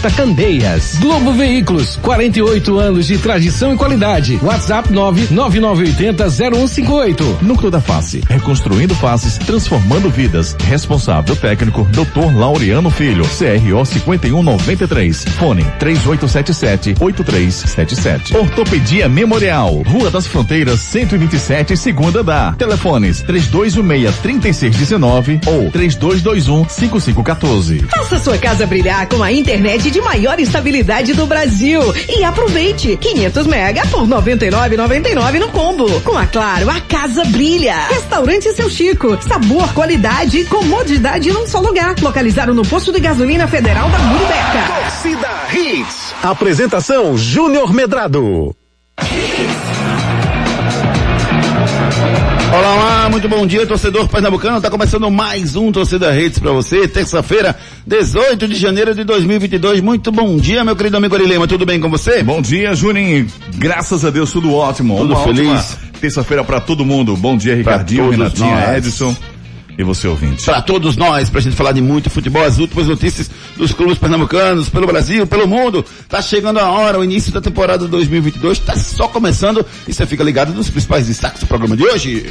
Candeias. Globo Veículos, 48 anos de tradição e qualidade. WhatsApp 999800158. Núcleo da Face, reconstruindo faces, transformando vidas. Responsável técnico, Dr. Laureano Filho, CRO 5193. Fone 3877-8377. Ortopedia Memorial, Rua das Fronteiras, 127, segunda da. Telefones 3216-3619 ou 3221-5514. Faça sua casa brilhar com a internet de maior estabilidade do Brasil. E aproveite 500 mega por 99,99 no combo. Com a Claro, a casa brilha. Restaurante Seu Chico, sabor, qualidade e comodidade num só lugar. Localizado no posto de gasolina federal da Muribeca. Torcida Hits. Apresentação Júnior Medrado. Olá, olá, muito bom dia, torcedor pernambucano. Tá começando mais um Torcida Redes para você, terça-feira, 18 de janeiro de 2022. Muito bom dia, meu querido amigo Arilema. Tudo bem com você? Bom dia, Juninho. Graças a Deus, tudo ótimo. Tudo Uma feliz. Terça-feira para todo mundo. Bom dia, Ricardinho, Renatinha, nós. Edson e você ouvinte. Para todos nós, pra gente falar de muito futebol, as últimas notícias dos clubes pernambucanos, pelo Brasil, pelo mundo. Tá chegando a hora, o início da temporada 2022 tá só começando e você fica ligado nos principais destaques do programa de hoje.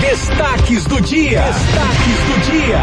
Destaques do dia. Destaques do dia.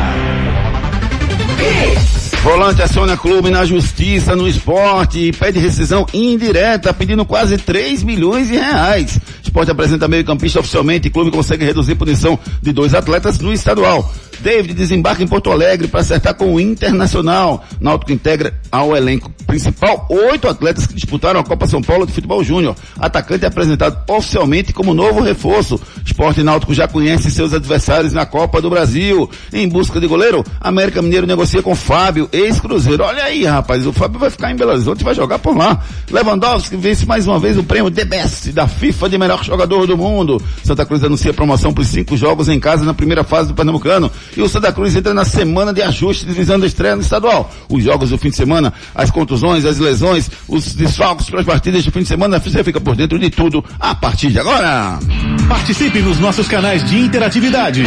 Volante aciona clube na justiça, no esporte e pede rescisão indireta, pedindo quase 3 milhões de reais. Esporte apresenta meio campista oficialmente e clube consegue reduzir punição de dois atletas no estadual. David desembarca em Porto Alegre para acertar com o Internacional. Náutico integra ao elenco principal oito atletas que disputaram a Copa São Paulo de Futebol Júnior. Atacante é apresentado oficialmente como novo reforço. Esporte Náutico já conhece seus adversários na Copa do Brasil. Em busca de goleiro, América Mineiro negocia com Fábio, ex-Cruzeiro. Olha aí, rapaz, o Fábio vai ficar em Belo Horizonte e vai jogar por lá. Lewandowski vence mais uma vez o prêmio The Best da FIFA de melhor jogador do mundo. Santa Cruz anuncia promoção por cinco jogos em casa na primeira fase do Pernambucano. E o Santa Cruz entra na semana de ajuste visando a estreia no estadual. Os jogos do fim de semana, as contusões, as lesões, os desfalques para as partidas do fim de semana, você fica por dentro de tudo a partir de agora. Participe nos nossos canais de interatividade.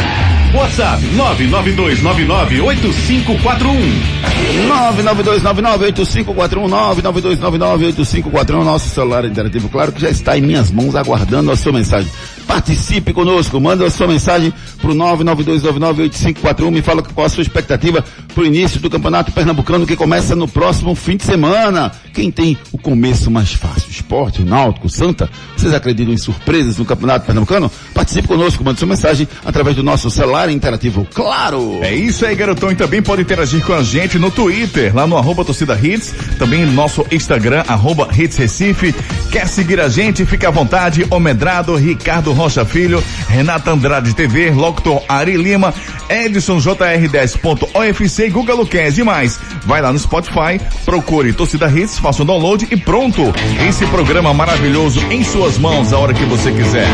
WhatsApp 992998541. 992998541, nosso celular interativo, claro que já está em minhas mãos aguardando a sua mensagem. Participe conosco, manda a sua mensagem pro 992998541, me fala qual a sua expectativa pro início do Campeonato Pernambucano que começa no próximo fim de semana. Quem tem o começo mais fácil? Esporte, o Náutico, o Santa? Vocês acreditam em surpresas no Campeonato Pernambucano? Participe conosco, manda sua mensagem através do nosso celular interativo, claro! É isso aí, garotão. E também pode interagir com a gente no Twitter, lá no arroba torcida hits, também no nosso Instagram, arroba hits Recife. Quer seguir a gente? Fica à vontade. Omedrado, Ricardo Rocha Filho, Renata Andrade TV, Locutor Ari Lima, Edson JR10.ofc e Guga Luquez e mais. Vai lá no Spotify, procure Torcida Hits, faça o download e pronto. Esse programa maravilhoso em suas mãos a hora que você quiser.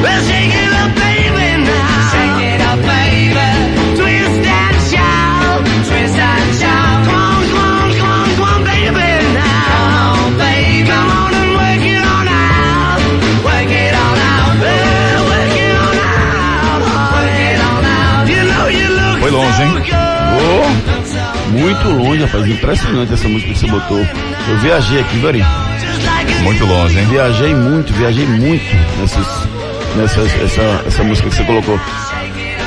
Well, shake it up, baby, now. Shake it up, baby. Twist and shout. Twist and shout. Come on, come on, come on, come on, baby, now. Come on, baby. Come on and work it on out. Work it on out. Well, work it on out. Work it on out. You know you look Foi longe, hein? Oh, muito longe, rapaz, impressionante essa música que você botou. Eu viajei aqui, Dori. Just like a Muito longe, hein? Viajei muito, viajei muito nessas, nessas, essa, essa música que você colocou.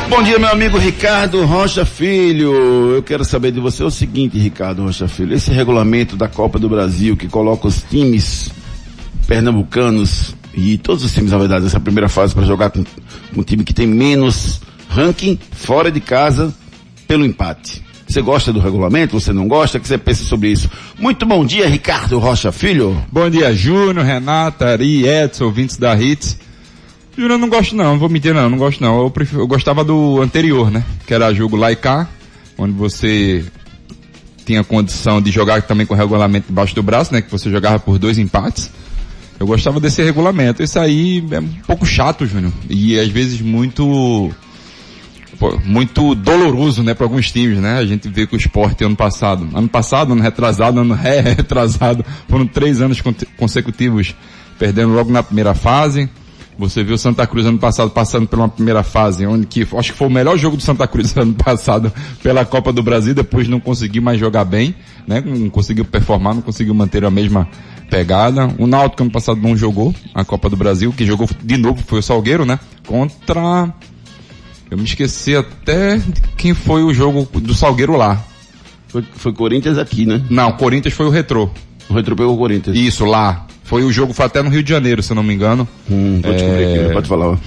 Bom dia, meu amigo Ricardo Rocha Filho. Eu quero saber de você o seguinte, Ricardo Rocha Filho. Esse regulamento da Copa do Brasil que coloca os times pernambucanos e todos os times, na verdade, nessa primeira fase para jogar com um time que tem menos ranking fora de casa pelo empate. Você gosta do regulamento? Você não gosta? O que você pensa sobre isso? Muito bom dia, Ricardo Rocha Filho. Bom dia, Júnior, Renata, Ari, Edson, ouvintes da Hits. Júnior, eu não gosto não, não vou mentir não, não gosto não. Eu, prefiro, eu gostava do anterior, né? Que era jogo lá e cá, onde você tinha condição de jogar também com regulamento debaixo do braço, né? Que você jogava por dois empates. Eu gostava desse regulamento. Esse aí é um pouco chato, Júnior. E às vezes muito muito doloroso, né, para alguns times, né? A gente vê que o esporte ano passado, ano passado, ano retrasado, ano retrasado, foram três anos con- consecutivos perdendo logo na primeira fase. Você viu o Santa Cruz ano passado passando uma primeira fase, onde que acho que foi o melhor jogo do Santa Cruz ano passado pela Copa do Brasil, depois não conseguiu mais jogar bem, né? Não conseguiu performar, não conseguiu manter a mesma pegada. O Náutico ano passado não jogou a Copa do Brasil, que jogou de novo foi o Salgueiro, né? Contra eu me esqueci até de quem foi o jogo do Salgueiro lá. Foi, foi Corinthians aqui, né? Não, Corinthians foi o Retrô. O Retro pegou o Corinthians. Isso, lá. Foi o jogo, foi até no Rio de Janeiro, se eu não me engano. Hum, vou descobrir É. aqui, pode falar. ó.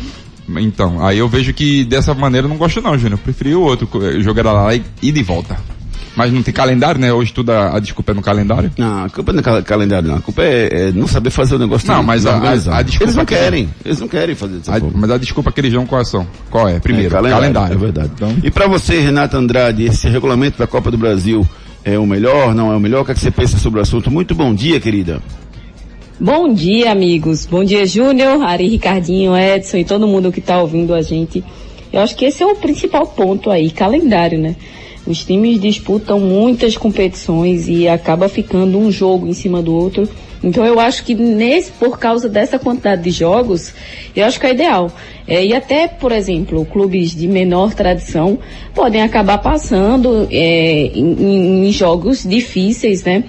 Então, aí eu vejo que dessa maneira eu não gosto não, Júnior. Eu preferi o outro, o jogo era lá e, e de volta. Mas não tem calendário, né? Hoje tudo a, a desculpa é no calendário. Não, a culpa não é cal- calendário, não. A culpa é, é não saber fazer o negócio Não, mas a- a- a desculpa Eles não que- querem. Eles não querem fazer dessa A- forma. mas a desculpa que eles dão qual são? Qual é? Primeiro, É, calendário. É verdade. Então, E pra você, Renata Andrade, esse regulamento da Copa do Brasil é o melhor, não é o melhor? O que, é que você pensa sobre o assunto? Muito bom dia, querida. Bom dia, amigos. Bom dia, Júnior, Ari, Ricardinho, Edson e todo mundo que está ouvindo a gente. Eu acho que esse é o principal ponto aí, calendário, né? Os times disputam muitas competições e acaba ficando um jogo em cima do outro. Então eu acho que nesse, por causa dessa quantidade de jogos, eu acho que é ideal. É, e até, por exemplo, clubes de menor tradição podem acabar passando é, em- em- jogos difíceis, né?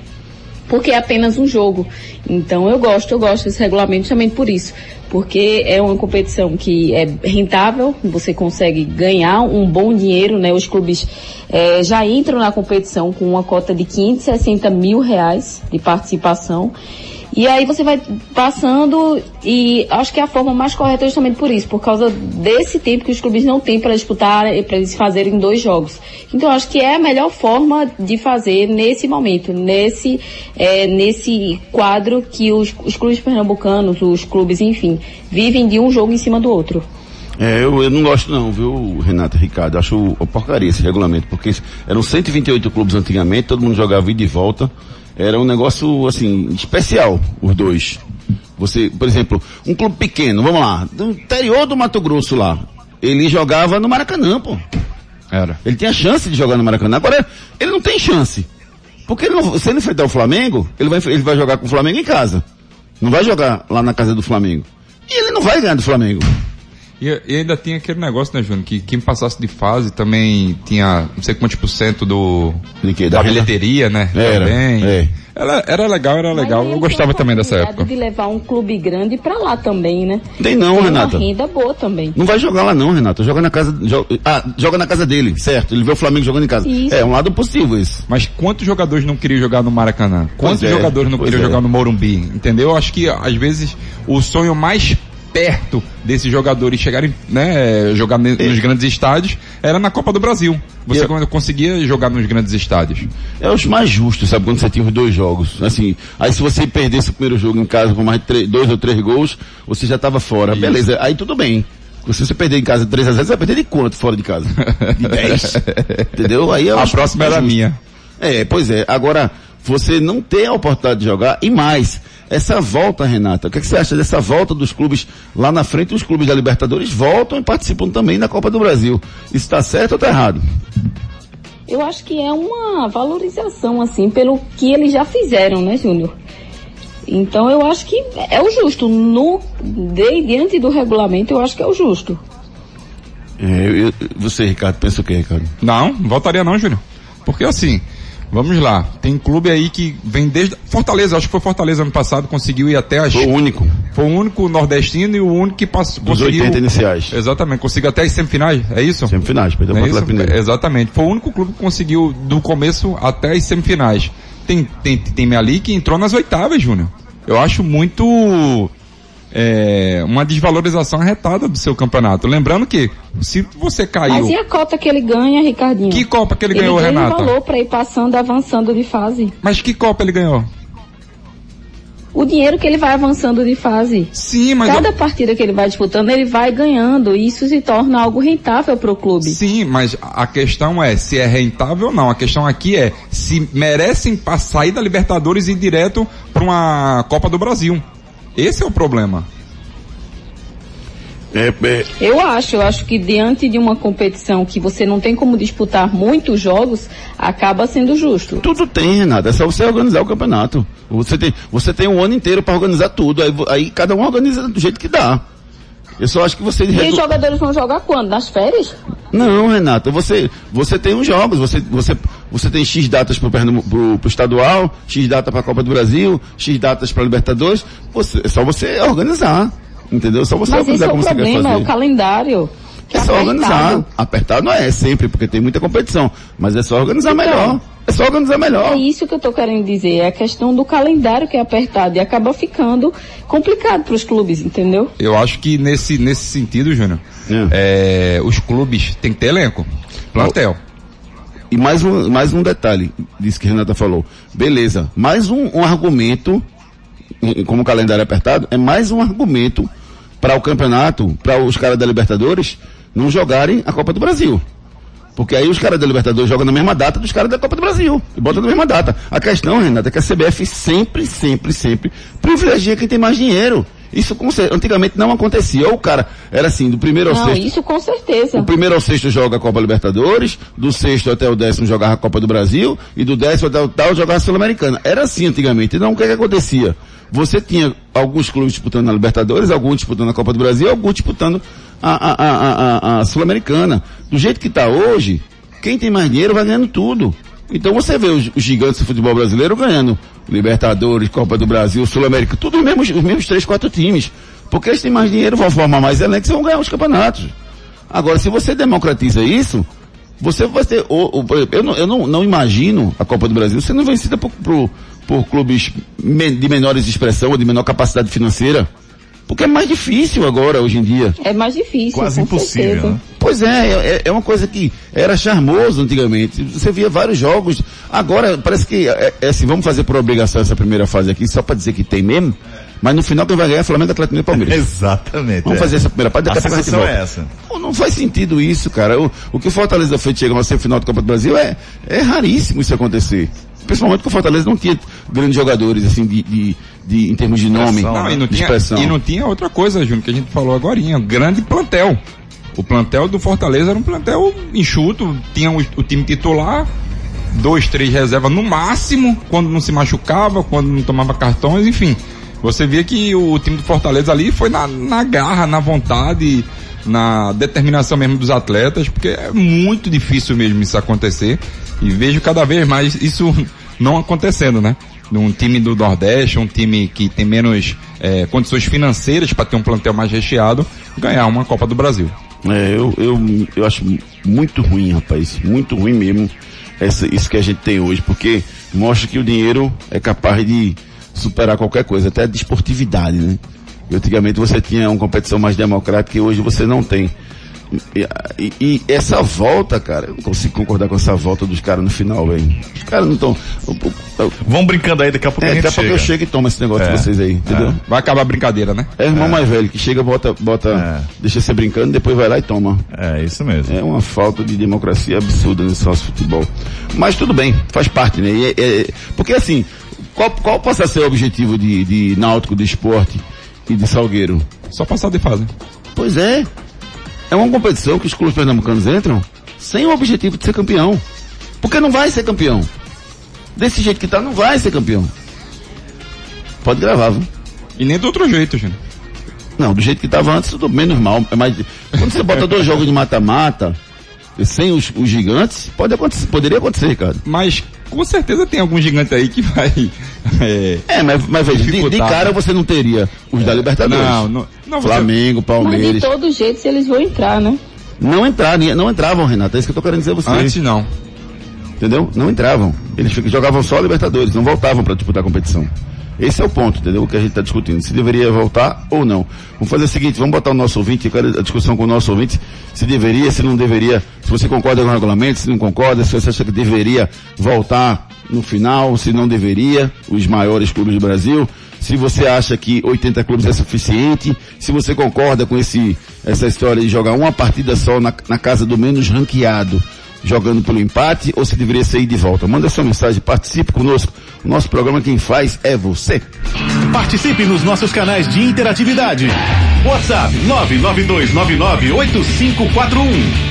porque é apenas um jogo. Então eu gosto, eu gosto desse regulamento justamente por isso. Porque é uma competição que é rentável, você consegue ganhar um bom dinheiro, né? Os clubes eh, já entram na competição com uma cota de 560 mil reais de participação. E aí você vai passando e acho que é a forma mais correta é justamente por isso, por causa desse tempo que os clubes não têm para disputar, para eles fazerem dois jogos. Então acho que é a melhor forma de fazer nesse momento, nesse, eh, nesse quadro que os, os clubes pernambucanos, os clubes, enfim, vivem de um jogo em cima do outro. É, eu, eu não gosto não, viu, Renata e Ricardo? Acho uma porcaria esse regulamento, porque eram 128 clubes antigamente, todo mundo jogava ida e volta. Era um negócio, assim, especial, os dois. Você, por exemplo, um clube pequeno, vamos lá, do interior do Mato Grosso lá, ele jogava no Maracanã, pô. era. Ele tinha chance de jogar no Maracanã. Agora, ele não tem chance. Porque ele não- se ele enfrentar o Flamengo, ele vai, ele vai jogar com o Flamengo em casa. Não vai jogar lá na casa do Flamengo. E ele não vai ganhar do Flamengo. E, e ainda tinha aquele negócio, né, Júnior, que quem passasse de fase também tinha não sei quantos por cento do, De quê? da Da- bilheteria, né? Era, também. é. Era, era legal, era legal. Eu gostava a também dessa época. de levar um clube grande para lá também, né? Tem não, Tem Renata. uma renda boa também. Não vai jogar lá não, Renata. Joga na casa. Joga, ah, joga na casa dele, certo? Ele vê o Flamengo jogando em casa. Isso. É um lado possível isso. Mas quantos jogadores não queriam jogar no Maracanã? Quantos é, jogadores não queriam é. jogar no Morumbi? Entendeu? Eu acho que às vezes o sonho mais perto desses jogadores chegarem, né, jogar nos grandes estádios era na Copa do Brasil. Você É. E- quando conseguia jogar nos grandes estádios. É os mais justos, sabe? Quando você tinha os dois jogos. Assim, aí se você perdesse o primeiro jogo em casa com mais de três- dois ou três gols, você já estava fora. Isso. Beleza, aí tudo bem. Se você perder em casa 3 a 0 você vai perder de quanto fora de casa? De 10. Entendeu? Aí eu A próxima mais era justo. minha. É, pois é. Agora, você não ter a oportunidade de jogar, e mais, essa volta, Renata, o que, é que você acha dessa volta dos clubes lá na frente? Os clubes da Libertadores voltam e participam também da Copa do Brasil. Isso está certo ou está errado? Eu acho que é uma valorização, assim, pelo que eles já fizeram, né, Júnior? Então eu acho que é o justo. No, de, diante do regulamento, eu acho que é o justo. É, eu- eu- você, Ricardo, pensa o que, Ricardo? Não, não voltaria não, Júnior. Porque assim, vamos lá, tem clube aí que vem desde Fortaleza, acho que foi Fortaleza ano passado, conseguiu ir até as Foi o único foi o único nordestino e o único que passou dos conseguiu 80 iniciais. Exatamente, conseguiu até as semifinais, é isso? Semifinais, perdeu é isso? Exatamente. Foi o único clube que conseguiu do começo até as semifinais. Tem, tem time ali que entrou nas oitavas, Júnior. Eu acho muito é, uma desvalorização arretada do seu campeonato. Lembrando que se você caiu. Mas e a cota que ele ganha, Ricardinho? Que Copa que ele, ele ganhou, ganha Renata? um valor para ir passando, avançando de fase. Mas que Copa ele ganhou? O dinheiro que ele vai avançando de fase. Sim, mas. Cada partida que ele vai disputando, ele vai ganhando. E isso se torna algo rentável para o clube. Sim, mas a questão é se é rentável ou não. A questão aqui é se merecem sair da Libertadores e ir direto para uma Copa do Brasil. Esse é o problema. É, é, Eu acho, eu acho que diante de uma competição que você não tem como disputar muitos jogos, acaba sendo justo. tudo tem, Renato. É só você organizar o campeonato. Você tem, você tem um ano inteiro para organizar tudo. Aí, aí cada um organiza do jeito que dá. Eu só acho que você... E os jogadores vão jogar quando? Nas férias? Não, Renata, você, você tem os jogos, você, você, você tem X datas pro, pro estadual, X data pra Copa do Brasil, X datas pra Libertadores, você, é só você organizar, entendeu? É Só você Mas esse organizar é o como você quer problema, é fazer. o calendário. É só apertado. organizar. Apertado não é sempre, porque tem muita competição, mas é só organizar Então. melhor. É só organizar melhor. É isso que eu tô querendo dizer, é a questão do calendário que é apertado e acaba ficando complicado para os clubes, entendeu? Eu acho que nesse, nesse sentido, Júnior, É. é, os clubes têm que ter elenco, plantel. E mais um, mais um detalhe, disse que a Renata falou. Beleza, mais um, um argumento, como o calendário é apertado, é mais um argumento para o campeonato, para os caras da Libertadores não jogarem a Copa do Brasil. Porque aí os caras da Libertadores jogam na mesma data dos caras da Copa do Brasil. E botam na mesma data. A questão, Renata, é que a CBF sempre, sempre, sempre privilegia quem tem mais dinheiro. Isso com cer- antigamente não acontecia. Ou o cara era assim, do primeiro ao Não, sexto. isso com certeza. O primeiro ao sexto joga a Copa Libertadores, do sexto até o décimo jogava a Copa do Brasil, e do décimo até o tal jogava a Sul-Americana. Era assim antigamente. Então o que, que acontecia? Você tinha alguns clubes disputando a Libertadores, alguns disputando a Copa do Brasil, alguns disputando a, a, a, a, Sul-Americana. Do jeito que está hoje, quem tem mais dinheiro vai ganhando tudo. Então você vê os, os gigantes do futebol brasileiro ganhando Libertadores, Copa do Brasil, Sul-América, tudo os mesmos, os mesmos três, quatro times. Porque eles têm mais dinheiro, vão formar mais elencos e vão ganhar os campeonatos. Agora, se você democratiza isso, você vai ter. o- o- por exemplo, eu não, eu não, não imagino a Copa do Brasil sendo vencida por, por, por clubes de menores expressão ou de menor capacidade financeira. Porque é mais difícil agora, hoje em dia. É mais difícil. Quase com impossível, certeza. né? Pois é, é, é uma coisa que era charmoso antigamente. Você via vários jogos. Agora, parece que, é, é assim, vamos fazer por obrigação essa primeira fase aqui, só para dizer que tem mesmo. Mas no final quem vai ganhar é Flamengo, Atlético Mineiro e Palmeiras. Exatamente. Vamos é. fazer essa primeira parte, A sensação é essa. Pô, não faz sentido isso, cara. O, o que o Fortaleza fez chegar a uma semifinal da Copa do Brasil é, é raríssimo isso acontecer. Principalmente porque o Fortaleza não tinha grandes jogadores, assim, de, de, de- em termos de nome, Expressão, Não, e não, de tinha, expressão. e não tinha outra coisa, Júnior, que a gente falou agora, grande plantel. O plantel do Fortaleza era um plantel enxuto, tinha o, o time titular, dois, três reservas no máximo, quando não se machucava, quando não tomava cartões, enfim. Você via que o time do Fortaleza ali foi na, na garra, na vontade, na determinação mesmo dos atletas, porque é muito difícil mesmo isso acontecer. E vejo cada vez mais isso não acontecendo, né? Num time do Nordeste, um time que tem menos eh, condições financeiras para ter um plantel mais recheado, ganhar uma Copa do Brasil. É, eu, eu, eu acho muito ruim, rapaz. Muito ruim mesmo essa, isso que a gente tem hoje, porque mostra que o dinheiro é capaz de superar qualquer coisa, até a desportividade, né? E antigamente você tinha uma competição mais democrática e hoje você não tem. E, e- e essa volta, cara, eu não consigo concordar com essa volta dos caras no final, velho. Os caras não estão. Vamos brincando aí, daqui a pouco É, a gente daqui a pouco eu chego e tomo esse negócio É. de vocês aí, entendeu? Vai acabar a brincadeira, né? É, irmão mais velho que chega, bota, bota, É. deixa você brincando, depois vai lá e toma. É, isso mesmo. É uma falta de democracia absurda nesse nosso futebol. Mas tudo bem, faz parte, né? E é- é- porque assim, qual, qual passa a ser o objetivo de, de Náutico, de esporte e de Salgueiro? Só passar de fase. Pois é. É uma competição que os clubes pernambucanos entram sem o objetivo de ser campeão. Porque não vai ser campeão. Desse jeito que tá, não vai ser campeão. Pode gravar, viu? E nem do outro jeito, Júnior. Não, do jeito que estava antes, tudo menos mal. É mais, quando você bota dois jogos de mata-mata, sem os, os gigantes, pode acontecer, poderia acontecer, cara. Mas com certeza tem algum gigante aí que vai. é, É, mas, mas veja, de, de cara né? você não teria os da Libertadores. não, não, não Flamengo, Mas de Palmeiras. todo jeito eles vão entrar, né? Não entraram, não entravam, Renato. É isso que eu tô querendo dizer a você. Antes não. Entendeu? Não entravam. Eles jogavam só a Libertadores, não voltavam para disputar a competição. Esse é o ponto, entendeu? O que a gente está discutindo. Se deveria voltar ou não. Vamos fazer o seguinte, vamos botar o nosso ouvinte, eu quero a discussão com o nosso ouvinte, se deveria, se não deveria, se você concorda com o regulamento, se não concorda, se você acha que deveria voltar no final, se não deveria, os maiores clubes do Brasil, se você acha que 80 clubes é suficiente, se você concorda com esse, essa história de jogar uma partida só na, na casa do menos ranqueado, jogando pelo empate, ou se deveria sair de volta. Manda sua mensagem, participe conosco. Nosso programa quem faz é você. Participe nos nossos canais de interatividade. WhatsApp 992998541.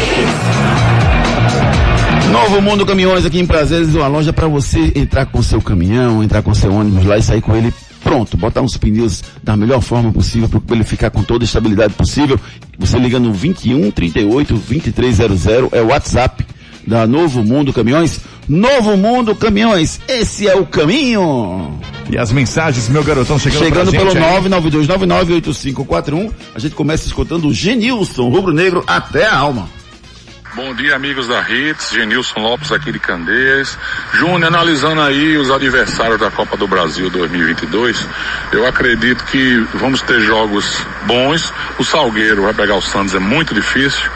Novo Mundo Caminhões aqui em Prazeres, uma loja para você entrar com seu caminhão, entrar com seu ônibus lá e sair com ele pronto, botar uns pneus da melhor forma possível para ele ficar com toda a estabilidade possível. Você liga no 21 38 2300 é o WhatsApp da Novo Mundo Caminhões. Novo Mundo Caminhões, esse é o caminho. E as mensagens, meu garotão, chegando, Chegando pelo gente aí. 992998541, a gente começa escutando o Genilson, Rubro Negro até a alma. Bom dia, amigos da Hits. Genilson Lopes aqui de Candeias. Júnior, analisando aí os adversários da Copa do Brasil 2022, eu acredito que vamos ter jogos bons. O Salgueiro vai pegar o Santos, é muito difícil.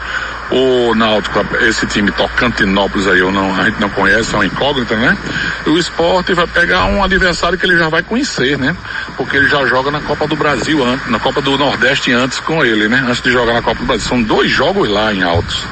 O Náutico, esse time Tocantinópolis aí, eu não, a gente não conhece, é uma incógnita, né? O Sport vai pegar um adversário que ele já vai conhecer, né? Porque ele já joga na Copa do Brasil na Copa do Nordeste antes com ele, né? Antes de jogar na Copa do Brasil. São dois jogos lá em Altos.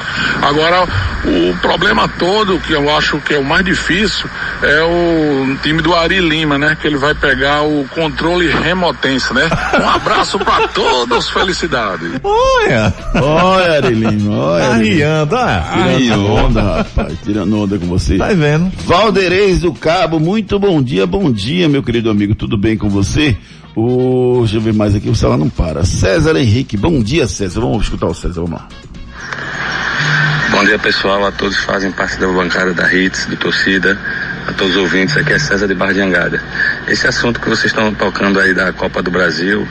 Agora, o problema todo, que eu acho que é o mais difícil, é o time do Ari Lima, né? Que ele vai pegar o controle remotense, né? Um abraço pra todos, felicidade. Olha, Olha, Arelinho, olha. Arriando, ah. Tirando onda, rapaz, tirando onda com você. Tá vendo? Valdeirês do Cabo, muito bom dia, bom dia, meu querido amigo, tudo bem com você? O, deixa eu ver mais aqui, o celular não para. César Henrique, bom dia, César. Vamos escutar o César, vamos lá. Bom dia pessoal, a todos que fazem parte da bancada da Hits, do Torcida, a todos os ouvintes, aqui é César de Barra de Angada. Esse assunto que vocês estão tocando aí da Copa do Brasil,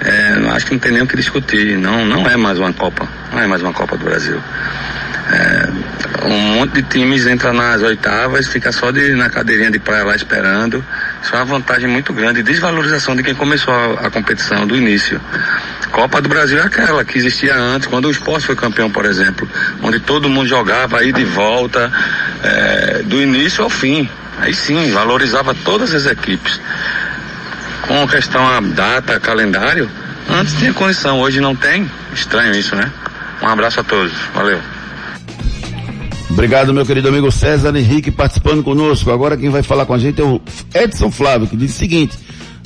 é, acho que não tem nem o que discutir, não, não é mais uma Copa, não é mais uma Copa do Brasil. É, um monte de times entra nas oitavas, fica só de, na cadeirinha de praia lá esperando. Isso é uma vantagem muito grande, desvalorização de quem começou a, a competição do início. Copa do Brasil é aquela que existia antes, quando o esporte foi campeão, por exemplo, onde todo mundo jogava aí de volta, é, do início ao fim. Aí sim, valorizava todas as equipes. Com questão a data, calendário, antes tinha condição, hoje não tem. Estranho isso, né? Um abraço a todos, valeu. Obrigado, meu querido amigo César Henrique, participando conosco. Agora quem vai falar com a gente é o Edson Flávio, que diz o seguinte.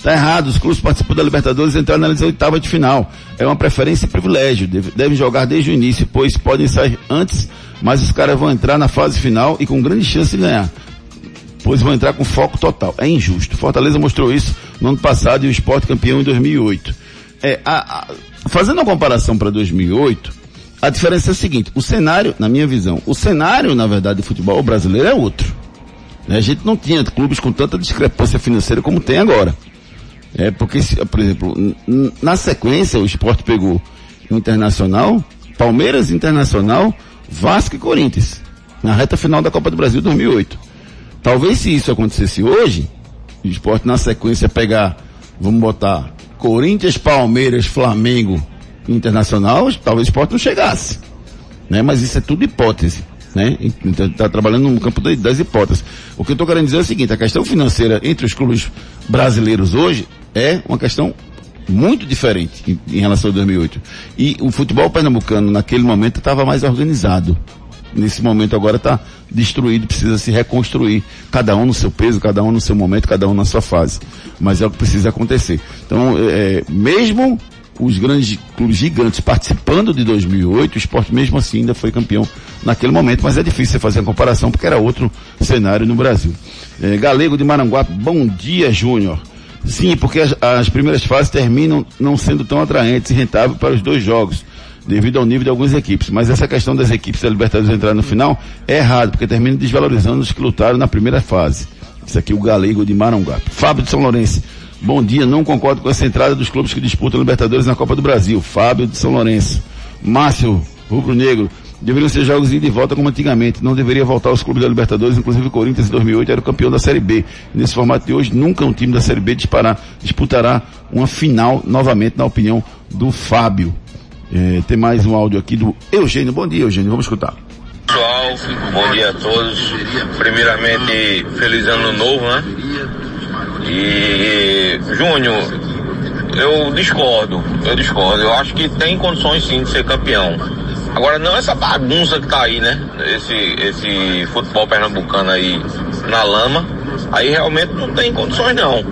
Tá errado, os clubes participam da Libertadores entraram na oitava de final. É uma preferência e privilégio. Deve- Devem jogar desde o início, pois podem sair antes, mas os caras vão entrar na fase final e com grande chance de ganhar. Pois vão entrar com foco total. É injusto. Fortaleza mostrou isso no ano passado e o esporte campeão em 2008. É, a- a- fazendo a comparação para 2008, a diferença é a seguinte, o cenário, na minha visão, o cenário, na verdade, do futebol brasileiro é outro. Né? A gente não tinha clubes com tanta discrepância financeira como tem agora. É porque, por exemplo, na sequência o esporte pegou o Internacional, Palmeiras Internacional, Vasco e Corinthians, na reta final da Copa do Brasil 2008. Talvez se isso acontecesse hoje, o esporte na sequência pegar, vamos botar, Corinthians, Palmeiras, Flamengo Internacional, talvez o esporte não chegasse. Né? Mas isso é tudo hipótese. Né? Então, está trabalhando no campo da- das hipóteses. O que eu estou querendo dizer é o seguinte, a questão financeira entre os clubes brasileiros hoje é uma questão muito diferente em, em relação a 2008. E o futebol pernambucano naquele momento estava mais organizado. Nesse momento agora está destruído, precisa se reconstruir. Cada um no seu peso, cada um no seu momento, cada um na sua fase. Mas é o que precisa acontecer. Então, é, mesmo os grandes clubes gigantes participando de 2008, o esporte mesmo assim ainda foi campeão naquele momento, mas é difícil você fazer a comparação porque era outro cenário no Brasil. É, Galego de Maranguape, bom dia, Júnior. Sim, porque as, as primeiras fases terminam não sendo tão atraentes e rentáveis para os dois jogos, devido ao nível de algumas equipes. Mas essa questão das equipes da Libertadores entrar no final é errado, porque termina desvalorizando os que lutaram na primeira fase. Isso aqui é o Galego de Maranguape. Fábio de São Lourenço. Bom dia, não concordo com essa entrada dos clubes que disputam Libertadores na Copa do Brasil. Fábio de São Lourenço. Márcio, Rubro Negro. Deveriam ser jogos de volta como antigamente. Não deveria voltar os clubes da Libertadores, inclusive o Corinthians em 2008 era o campeão da Série B. Nesse formato de hoje, nunca um time da Série B disputará uma final novamente, na opinião do Fábio. É, tem mais um áudio aqui do Eugênio. Bom dia, Eugênio. Vamos escutar. pessoal, bom dia a todos. Primeiramente, feliz ano novo, né? E, Júnior, eu discordo, eu discordo. Eu acho que tem condições sim de ser campeão. Agora, não essa bagunça que tá aí, né? Esse, esse futebol pernambucano aí na lama. Aí realmente não tem condições não.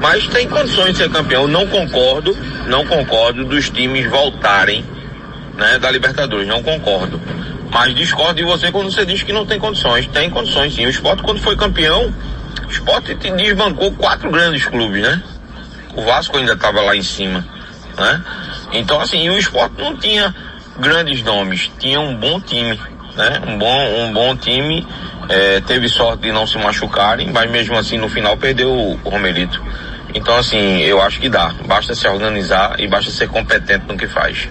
Mas tem condições de ser campeão. Não concordo, não concordo dos times voltarem né, da Libertadores, não concordo. Mas discordo de você quando você diz que não tem condições. Tem condições sim. O esporte quando foi campeão, o esporte te desbancou quatro grandes clubes, né? O Vasco ainda estava lá em cima, né? Então assim, o esporte não tinha grandes nomes, tinha um bom time, né? Um bom, um bom time, eh, teve sorte de não se machucarem, mas mesmo assim no final perdeu o Romerito. Então assim, eu acho que dá, basta se organizar e basta ser competente no que faz.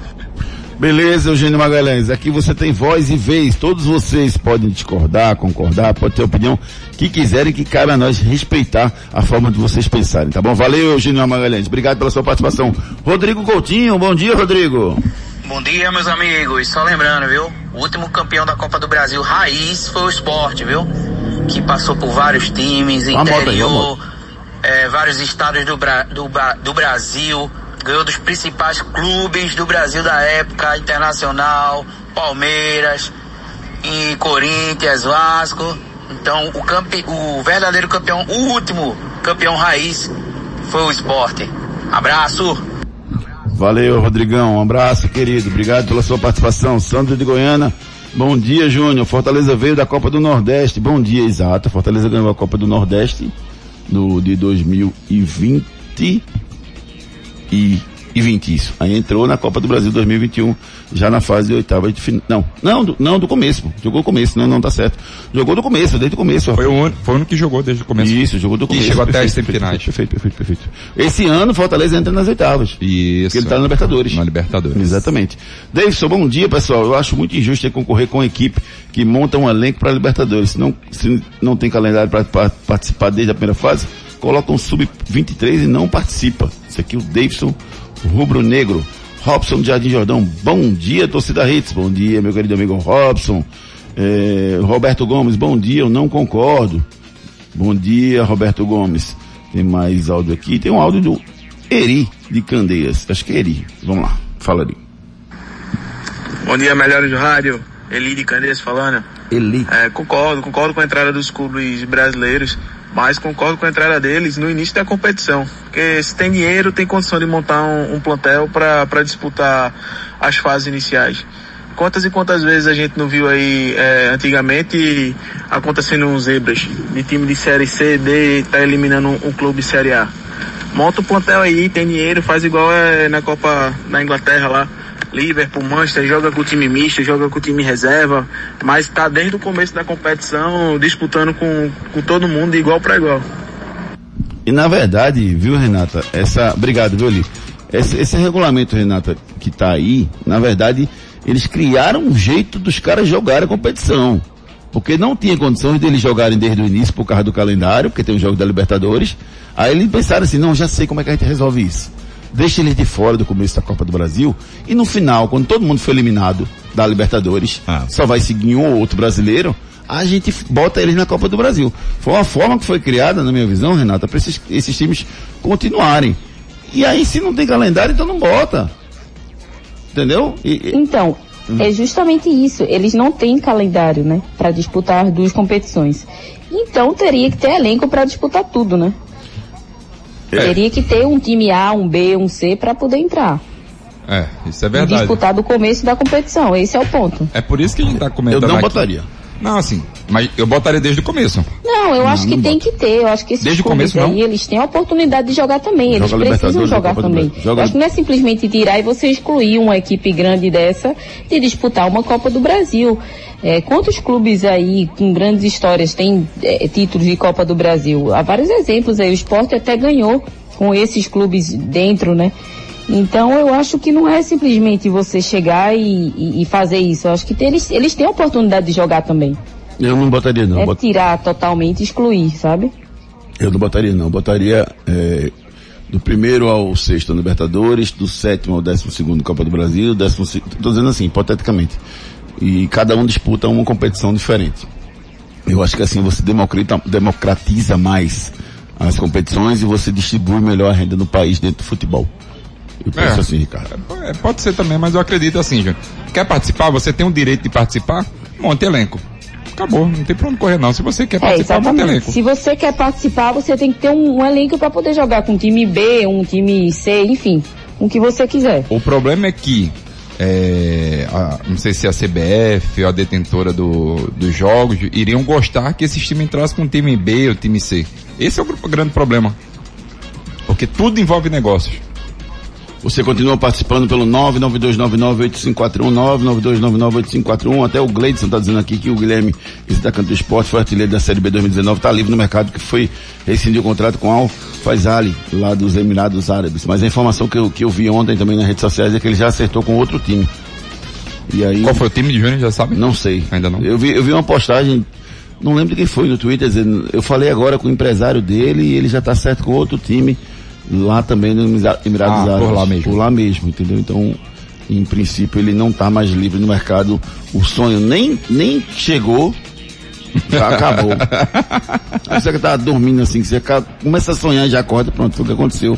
Beleza, Eugênio Magalhães. Aqui você tem voz e vez. Todos vocês podem discordar, concordar, pode ter opinião que quiserem, que cabe a nós respeitar a forma de vocês pensarem, tá bom? Valeu, Eugênio Magalhães. Obrigado pela sua participação. Rodrigo Coutinho, bom dia, Rodrigo. Bom dia, meus amigos. Só lembrando, viu? O último campeão da Copa do Brasil raiz foi o esporte, viu? Que passou por vários times, Uma uma interior, eh, vários estados do, Bra- do, do Brasil, ganhou dos principais clubes do Brasil da época, Internacional, Palmeiras, e Corinthians, Vasco. Então, o, campe, o verdadeiro campeão, o último campeão raiz foi o esporte. Abraço! Valeu, Rodrigão. Um abraço, querido. Obrigado pela sua participação. Sandro de Goiânia. Bom dia, Júnior. Fortaleza veio da Copa do Nordeste. Bom dia, exato. Fortaleza ganhou a Copa do Nordeste no de 2020 e, e 20 isso. Aí entrou na Copa do Brasil 2021, já na fase de oitava de final. Não, não, do, não, do começo. Jogou do começo, não, não tá certo. Jogou do começo, desde o começo. Foi o, único- foi o único que jogou desde o começo. Isso, jogou do E começo. chegou até as Perfeito, semifinais. Perfeito, perfeito, perfeito, perfeito. Esse ano, Fortaleza entra nas oitavas. Isso. Porque ele tá na Libertadores. Na Libertadores. Exatamente. Davidson, bom dia, pessoal. Eu acho muito injusto ter concorrer com uma equipe que monta um elenco para Libertadores. Se não, se não tem calendário para participar desde a primeira fase, coloca um sub-23 e não participa. Isso aqui é o Davidson Rubro Negro. Robson de Jardim Jordão, bom dia, torcida Hits. Bom dia, meu querido amigo Robson. É, Roberto Gomes, bom dia, eu não concordo. Bom dia, Roberto Gomes. Tem mais áudio aqui. Tem um áudio do Eri de Candeias. Acho que é Eri. Vamos lá, fala ali. Bom dia, melhores do rádio. Eli de Candeias falando. Eli. É, concordo, concordo com a entrada dos clubes brasileiros, mas concordo com a entrada deles no início da competição. Porque se tem dinheiro, tem condição de montar um, um plantel para disputar as fases iniciais. Quantas e quantas vezes a gente não viu aí é, antigamente acontecendo uns zebras de time de série C, D, tá eliminando um, um clube série A. Monta o plantel aí, tem dinheiro, faz igual é, na Copa da Inglaterra lá. Liverpool, Manchester, joga com o time misto, joga com o time reserva, mas tá desde o começo da competição disputando com, com todo mundo de igual para igual. E na verdade, viu, Renata, essa. Obrigado, viu, Eli? Esse, esse regulamento, Renata, que tá aí, na verdade, eles criaram um jeito dos caras jogarem a competição. Porque não tinha condições deles jogarem desde o início por causa do calendário, porque tem o jogo da Libertadores. Aí eles pensaram assim, não, já sei como é que a gente resolve isso. Deixa eles de fora do começo da Copa do Brasil. E no final, quando todo mundo foi eliminado da Libertadores, só vai seguir um ou outro brasileiro, a gente bota eles na Copa do Brasil. Foi uma forma que foi criada, na minha visão, Renata, para esses, esses times continuarem. E aí, se não tem calendário, então não bota. Entendeu? E- e- Então, é justamente isso. Eles não têm calendário, né, para disputar as duas competições. Então teria que ter elenco para disputar tudo, né? Teria que ter um time A, um B, um C para poder entrar É, isso é e verdade. disputar do começo da competição. Esse é o ponto. É por isso que a gente tá comentando Eu não aqui. botaria. Não, assim, mas eu botaria desde o começo. Não, eu Não, acho que não tem que ter. Eu acho que esses Desde o começo, aí, eles têm a oportunidade de jogar também. Eles Joga precisam jogar também. Joga- Eu acho que não é simplesmente tirar e você excluir uma equipe grande dessa de disputar uma Copa do Brasil. É, quantos clubes aí com grandes histórias têm é, títulos de Copa do Brasil? Há vários exemplos aí. O esporte até ganhou com esses clubes dentro, né? Então eu acho que não é simplesmente você chegar e, e- e fazer isso. Eu acho que tem- eles, eles têm a oportunidade de jogar também. Eu não botaria, não. é Bot- tirar totalmente, excluir, sabe? Eu não botaria, não. Botaria é, do primeiro ao sexto na Libertadores, do sétimo ao décimo segundo Copa do Brasil, décimo tô dizendo assim, hipoteticamente. E cada um disputa uma competição diferente. Eu acho que assim você democratiza, democratiza mais as competições e você distribui melhor a renda no país dentro do futebol. Eu penso É. assim, Ricardo. É, pode ser também, mas eu acredito assim, Júnior. Quer participar? Você tem o direito de participar? Monte elenco. Acabou, não tem pra onde correr não. Se você quer É, participar, monte exatamente. elenco. Se você quer participar, você tem que ter um, um elenco para poder jogar com um time B, um time C, enfim, com o que você quiser. O problema é que, é, a- não sei se a CBF ou a detentora do- dos jogos iriam gostar que esses times entrassem com o time B ou time C. Esse é o gr- grande problema. Porque tudo envolve negócios. Você continua participando pelo 992998541, 992998541. Até o Gleidson está dizendo aqui que o Guilherme, da Canto do Esporte, foi artilheiro da Série B 2019, está livre no mercado, que foi rescindiu o contrato com Al Faisali, lá dos Emirados Árabes. Mas a informação que eu, que eu vi ontem também nas redes sociais é que ele já acertou com outro time. E aí, Qual foi o time de Júnior, já sabe? Não sei. Ainda não. Eu vi, eu vi uma postagem, não lembro de quem foi no Twitter, dizendo, eu falei agora com o empresário dele e ele já está certo com outro time lá também no Emira- Emirados Ah, por Árabes. lá mesmo. Por lá mesmo, entendeu? Então, em princípio, ele não está mais livre no mercado. O sonho nem, nem chegou, já acabou. Aí Você que tá dormindo assim, que você acaba- começa a sonhar e já acorda, pronto, foi o que aconteceu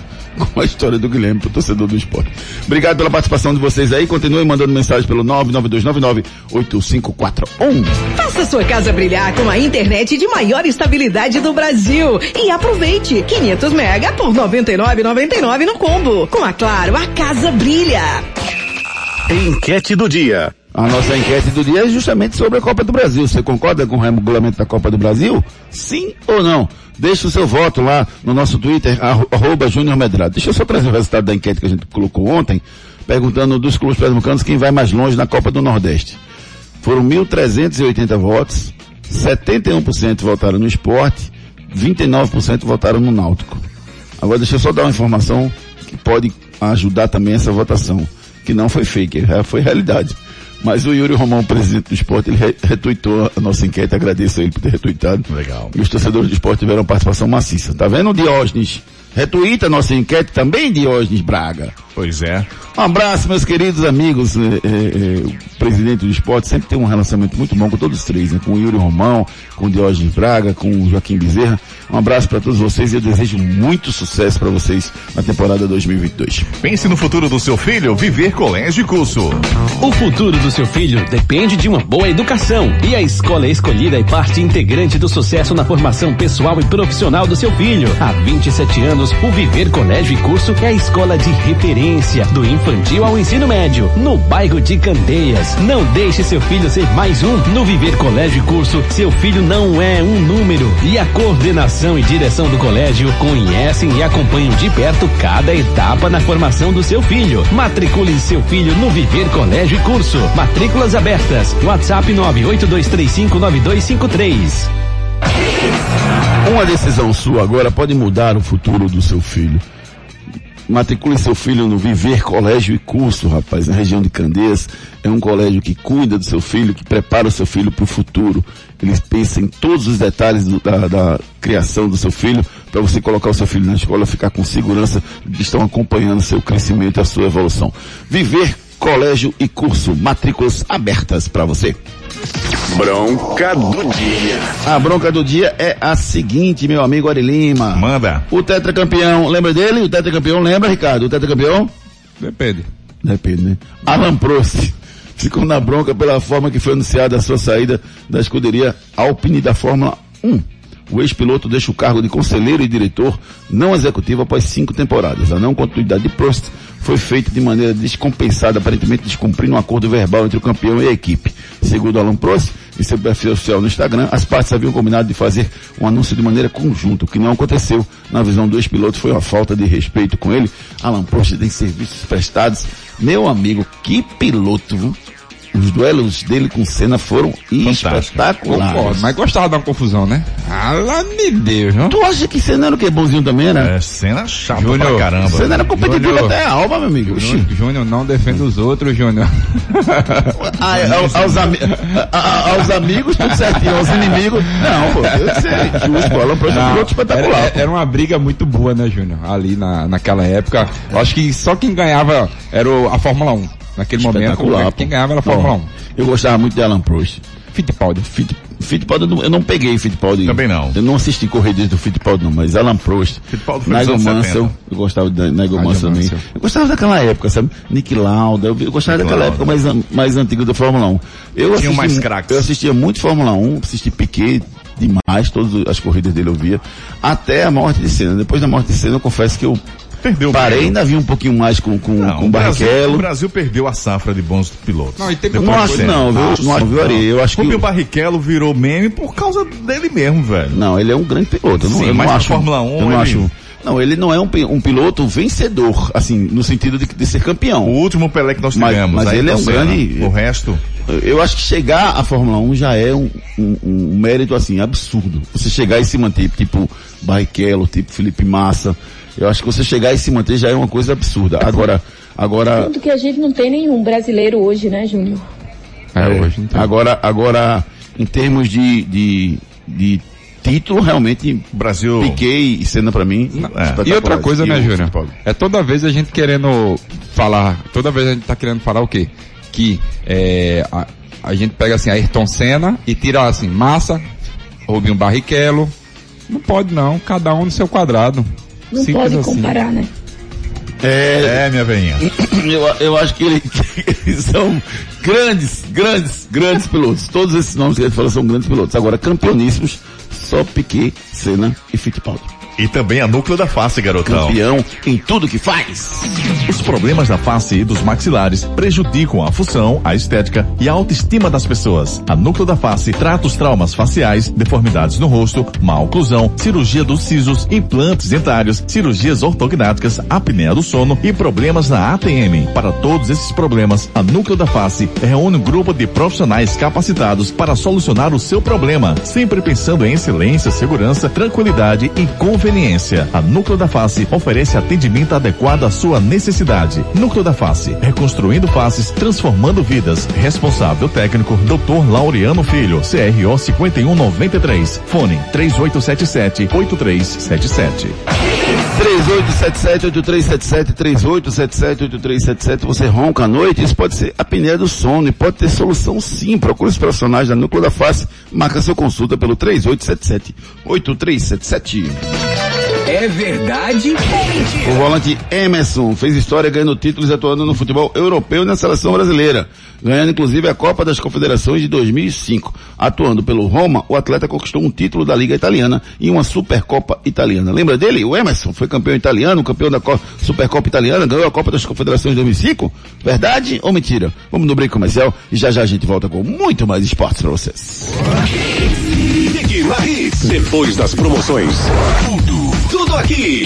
com a história do Guilherme, pro torcedor do esporte. Obrigado pela participação de vocês aí, continuem mandando mensagem pelo 992998541. Faça sua casa brilhar com a internet de maior estabilidade do Brasil e aproveite 500 mega por 99,99 no combo. Com a Claro, a casa brilha. Enquete do dia. A nossa enquete do dia é justamente sobre a Copa do Brasil. Você concorda com o regulamento da Copa do Brasil? Sim ou não? Deixe o seu voto lá no nosso Twitter, arro- arroba Júnior Medrado. Deixa eu só trazer o resultado da enquete que a gente colocou ontem, perguntando dos clubes pernambucanos quem vai mais longe na Copa do Nordeste. Foram 1.380 votos, 71% votaram no esporte, 29% votaram no Náutico. Agora deixa eu só dar uma informação que pode ajudar também essa votação, que não foi fake, foi realidade. Mas o Yuri Romão, presidente do esporte, ele re- retuitou a nossa enquete, agradeço a ele por ter retuitado. Legal. E os torcedores do esporte tiveram participação maciça. Tá vendo, Diógenes? Retuita a nossa enquete também, Diógenes Braga. Pois é. Um abraço, meus queridos amigos. É, é, o presidente do esporte sempre tem um relacionamento muito bom com todos os três, né? Com o Yuri Romão, com o Diógenes Braga, com o Joaquim Bezerra. Um abraço para todos vocês e eu desejo muito sucesso para vocês na temporada 2022. Pense no futuro do seu filho, viver colégio e curso. O futuro do seu filho depende de uma boa educação e a escola escolhida é parte integrante do sucesso na formação pessoal e profissional do seu filho. Há 27 anos, o Viver Colégio e Curso é a escola de referência do infantil ao ensino médio, no bairro de Candeias. Não deixe seu filho ser mais um. No Viver Colégio e Curso, seu filho não é um número e a coordenação e direção do colégio conhecem e acompanham de perto cada etapa na formação do seu filho. Matricule seu filho no Viver Colégio e Curso. Matrículas abertas. WhatsApp 982359253. Uma decisão sua agora pode mudar o futuro do seu filho. Matricule seu filho no Viver Colégio e Curso, rapaz, na região de Candeias. É um colégio que cuida do seu filho, que prepara o seu filho para o futuro. Eles pensam em todos os detalhes do- da, da criação do seu filho, para você colocar o seu filho na escola, ficar com segurança que estão acompanhando seu crescimento e a sua evolução. Viver Colégio e Curso, matrículas abertas para você. Bronca do dia. A bronca do dia é a seguinte, meu amigo Ari Lima. Manda. O tetracampeão, lembra dele? O tetracampeão, lembra, Ricardo? O tetracampeão? Depende. Depende, né? Alan Prost ficou na bronca pela forma que foi anunciada a sua saída da escuderia Alpine da Fórmula 1. O ex-piloto deixa o cargo de conselheiro e diretor não executivo após cinco temporadas. A não continuidade de Prost foi feita de maneira descompensada, aparentemente descumprindo um acordo verbal entre o campeão e a equipe. Segundo Alan Prost, em seu perfil oficial no Instagram, as partes haviam combinado de fazer um anúncio de maneira conjunta, o que não aconteceu. Na visão do ex-piloto foi uma falta de respeito com ele. Alan Prost tem serviços prestados. Meu amigo, que piloto, viu? Os duelos dele com Senna foram espetaculares. Concordo, mas gostava de uma confusão, né? Ala de Deus, não? Tu acha que Senna era o que? Bonzinho também, era? É, chata Júnior, pra caramba. Senna era competitivo Júnior. até a alma, meu amigo. Júnior, Júnior não defende os outros, Júnior. Ah, aos, aos ami- a- aos amigos, tudo certinho. Aos inimigos, não, pô. Que ser justo, pô. Alan Prost é espetacular. Era, era uma briga muito boa, né, Júnior? Ali na, naquela época. Eu acho que só quem ganhava era o- a Fórmula 1. Naquele momento, quem ganhava era a Fórmula 1. Eu gostava muito de Alan Prost. Fittipaldi. Fitt, Fittipaldi, eu não- eu não peguei Fittipaldi. Também não. Eu não assisti corridas do Fittipaldi não, mas Alan Prost. Fittipaldi foi nos Nigel Mansell, 70. eu gostava de Nigel Mansell também. Mansell. Eu gostava daquela época, sabe? Nick Lauda, eu, eu gostava Nick daquela Lauda. época mais, mais antiga da Fórmula 1. Eu Tinham assisti, mais craques. Eu assistia muito Fórmula 1, assisti Piquet demais, todas as corridas dele eu via, até a morte de Senna. Depois da morte de Senna, eu confesso que eu Perdeu parei, ainda vi um pouquinho mais com, com, Não, com o, Brasil, Barrichello. o Brasil perdeu a safra de bons pilotos. Não, e tem- Não acho não, viu? Não acho, Ari? Eu acho que Rubinho Barrichello virou meme por causa dele mesmo, velho. Não, ele é um grande piloto. Eu não, Sim, eu mas não acho. Fórmula 1 eu não ele- acho. Não, ele não é um, um piloto vencedor, assim, no sentido de, de ser campeão. O último Pelé que nós Mas- tivemos. mas aí ele é um Senna. grande- O resto. Eu acho que chegar à Fórmula 1 já é um, um- um mérito, assim, absurdo. Você chegar e se manter, tipo Barrichello, tipo Felipe Massa. Eu acho que você chegar e se manter já é uma coisa absurda. Agora, agora, Tanto que a gente não tem nenhum brasileiro hoje, né, Júnior? É, hoje Agora, agora, em termos de, de, de título, realmente, Brasil. Piquei e Senna pra mim. E outra coisa, né, E Júnior? É toda vez a gente querendo falar, toda vez a gente tá querendo falar o quê? Que é, a, a gente pega assim, Ayrton Senna e tira assim, Massa, Rubinho Barrichello. Não pode não, cada um no seu quadrado. Não Simples pode assim. comparar, né? É, É, minha veinha. eu, eu acho que ele- eles são grandes, grandes, grandes pilotos. Todos esses nomes que ele falou são grandes pilotos. Agora, campeoníssimos, só Piquet, Senna e Fittipaldi. E também a núcleo da face, garotão. Campeão em tudo que faz. Os problemas da face e dos maxilares prejudicam a função, a estética e a autoestima das pessoas. A Núcleo da Face trata os traumas faciais, deformidades no rosto, má oclusão, cirurgia dos sisos, implantes dentários, cirurgias ortognáticas, apneia do sono e problemas na ATM. Para todos esses problemas, a Núcleo da Face reúne um grupo de profissionais capacitados para solucionar o seu problema, sempre pensando em excelência, segurança, tranquilidade e conveniência. A Núcleo da Face oferece atendimento adequado à sua necessidade. Núcleo da Face, reconstruindo faces, transformando vidas. Responsável técnico, Dr. Laureano Filho, CRO 5193. Fone 3877 8377. 3877-8377, 3877-8377, você ronca à noite, isso pode ser apneia do sono e pode ter solução sim. Procure os profissionais da Núcleo da Face, marca sua consulta pelo 3877-8377. É verdade O volante Emerson fez história ganhando títulos atuando no futebol europeu e na seleção brasileira, ganhando inclusive a Copa das Confederações de 2005. Atuando pelo Roma, o atleta conquistou um título da Liga Italiana e uma Supercopa Italiana. Lembra dele? O Emerson foi campeão italiano, campeão da Co- Supercopa Italiana, ganhou a Copa das Confederações de 2005? Verdade ou mentira? Vamos no break comercial e já já a gente volta com muito mais esportes para vocês. Depois das promoções. Tudo, tudo aqui.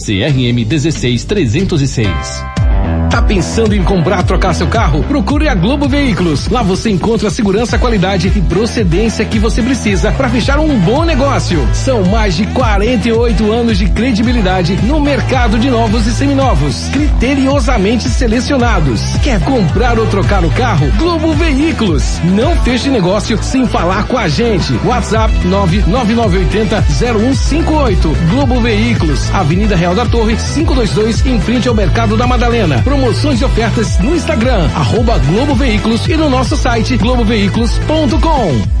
CRM 16306. Tá pensando em comprar, trocar seu carro? Procure a Globo Veículos. Lá você encontra a segurança, qualidade e procedência que você precisa para fechar um bom negócio. São mais de 48 anos de credibilidade no mercado de novos e seminovos, criteriosamente selecionados. Quer comprar ou trocar o carro? Globo Veículos. Não feche negócio sem falar com a gente. WhatsApp 999800158. Globo Veículos, Avenida Real da Torre, 522, em frente ao Mercado da Madalena. Promoções e ofertas no Instagram, arroba Globo Veículos e no nosso site globoveículos.com.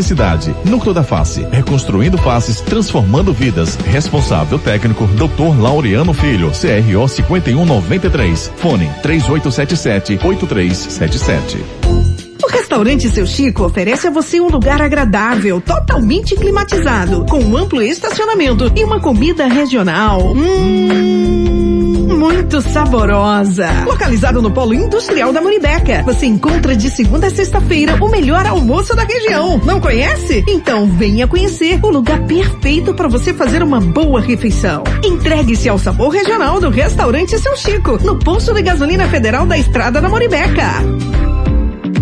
Núcleo da Face, reconstruindo faces, transformando vidas. Responsável técnico, Dr. Laureano Filho, CRO 5193. Fone 3877 8377. O restaurante Seu Chico oferece a você um lugar agradável, totalmente climatizado, com um amplo estacionamento e uma comida regional. Hum, muito saborosa. Localizado no Polo Industrial da Muribeca, você encontra de segunda a sexta-feira o melhor almoço da região. Não conhece? Então venha conhecer o lugar perfeito para você fazer uma boa refeição. Entregue-se ao sabor regional do restaurante Seu Chico, no posto de gasolina federal da Estrada da Muribeca.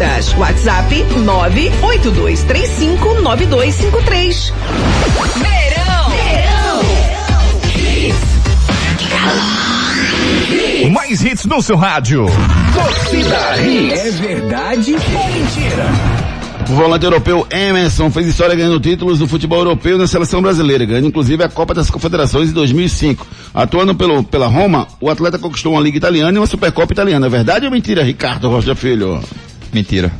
WhatsApp 982359253. Mais hits no seu rádio. Torcida Hits. É verdade ou mentira? O volante europeu Emerson fez história ganhando títulos do futebol europeu na seleção brasileira, ganhando inclusive a Copa das Confederações em 2005. Atuando pelo, pela Roma, o atleta conquistou uma Liga Italiana e uma Supercopa Italiana. É verdade ou mentira, Ricardo Rocha Filho? Mentira.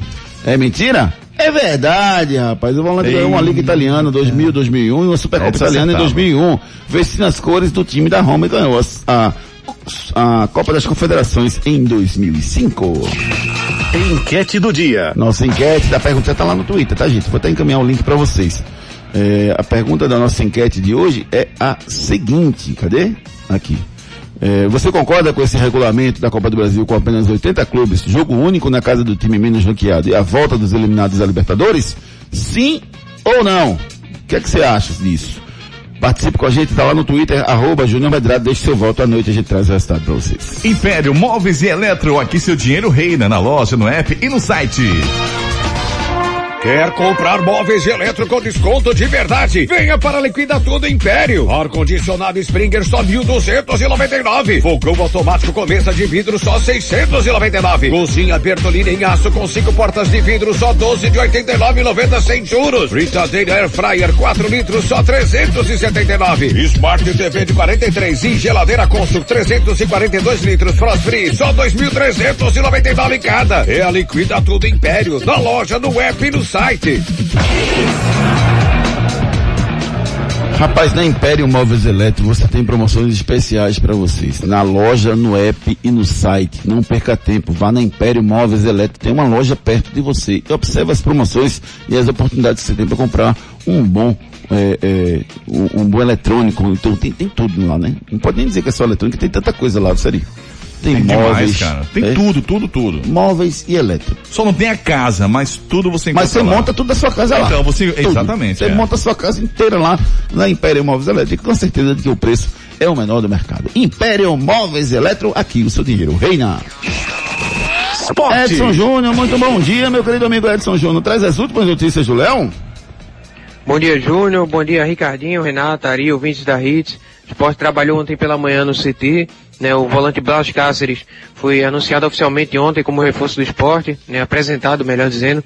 É mentira? É verdade, rapaz. O volante ganhou uma Liga Italiana 2000, 2001 e uma Supercopa Italiana em acertava. 2001, vestindo as cores do time da Roma e ganhou a, a, a Copa das Confederações em 2005. Enquete do dia. Nossa enquete da pergunta tá lá no Twitter, tá gente? Vou até encaminhar o link para vocês. É, a pergunta da nossa enquete de hoje é a seguinte, cadê? Aqui. É, você concorda com esse regulamento da Copa do Brasil com apenas 80 clubes, jogo único na casa do time menos ranqueado e a volta dos eliminados da Libertadores? Sim ou não? O que é que você acha disso? Participe com a gente, tá lá no Twitter, arroba Júnior Medrado, deixe seu voto à noite, a gente traz o resultado pra vocês. Império Móveis e Eletro, aqui seu dinheiro reina na loja, no app e no site. Quer comprar móveis e eletro com desconto de verdade? Venha para Liquida Tudo Império. Ar-condicionado Springer só 1.299. Fogão automático com mesa de vidro só 699. Cozinha Bertolini em aço com cinco portas de vidro só 12 de 89,90 sem juros. Fritadeira Air Fryer 4 litros só 379. Smart TV de 43 e geladeira Consul 342 litros Frost Free só 2.399 cada. É a Liquida Tudo Império. Na loja, no app e no site. Rapaz, na Império Móveis Elétricos você tem promoções especiais para vocês. Na loja, no app e no site. Não perca tempo. Vá na Império Móveis Elétricos. Tem uma loja perto de você. E observe as promoções e as oportunidades que você tem para comprar um bom, é, é, um, um bom eletrônico. Então tem, tem tudo lá, né? Não pode nem dizer que é só eletrônico, tem tanta coisa lá, sério. Tem, Tem móveis. demais, cara. Tem é, tudo, tudo, tudo. Móveis e elétrico. Só não tem a casa, mas tudo você encontra Mas você lá. monta tudo da sua casa lá. Então, você, Tudo. exatamente. Você é. monta a sua casa inteira lá na Império Móveis Elétricos, com certeza de que o preço é o menor do mercado. Império Móveis Eletro, aqui o seu dinheiro reina. Esporte. Edson Júnior, muito bom dia, meu querido amigo Edson Júnior. Traz as últimas notícias do Léo. Bom dia, Júnior. Bom dia, Ricardinho, Renata, Ari, ouvintes da Hits. O esporte trabalhou ontem pela manhã no CT. Né, o volante Blas Cáceres foi anunciado oficialmente ontem como reforço do esporte, né, apresentado, melhor dizendo.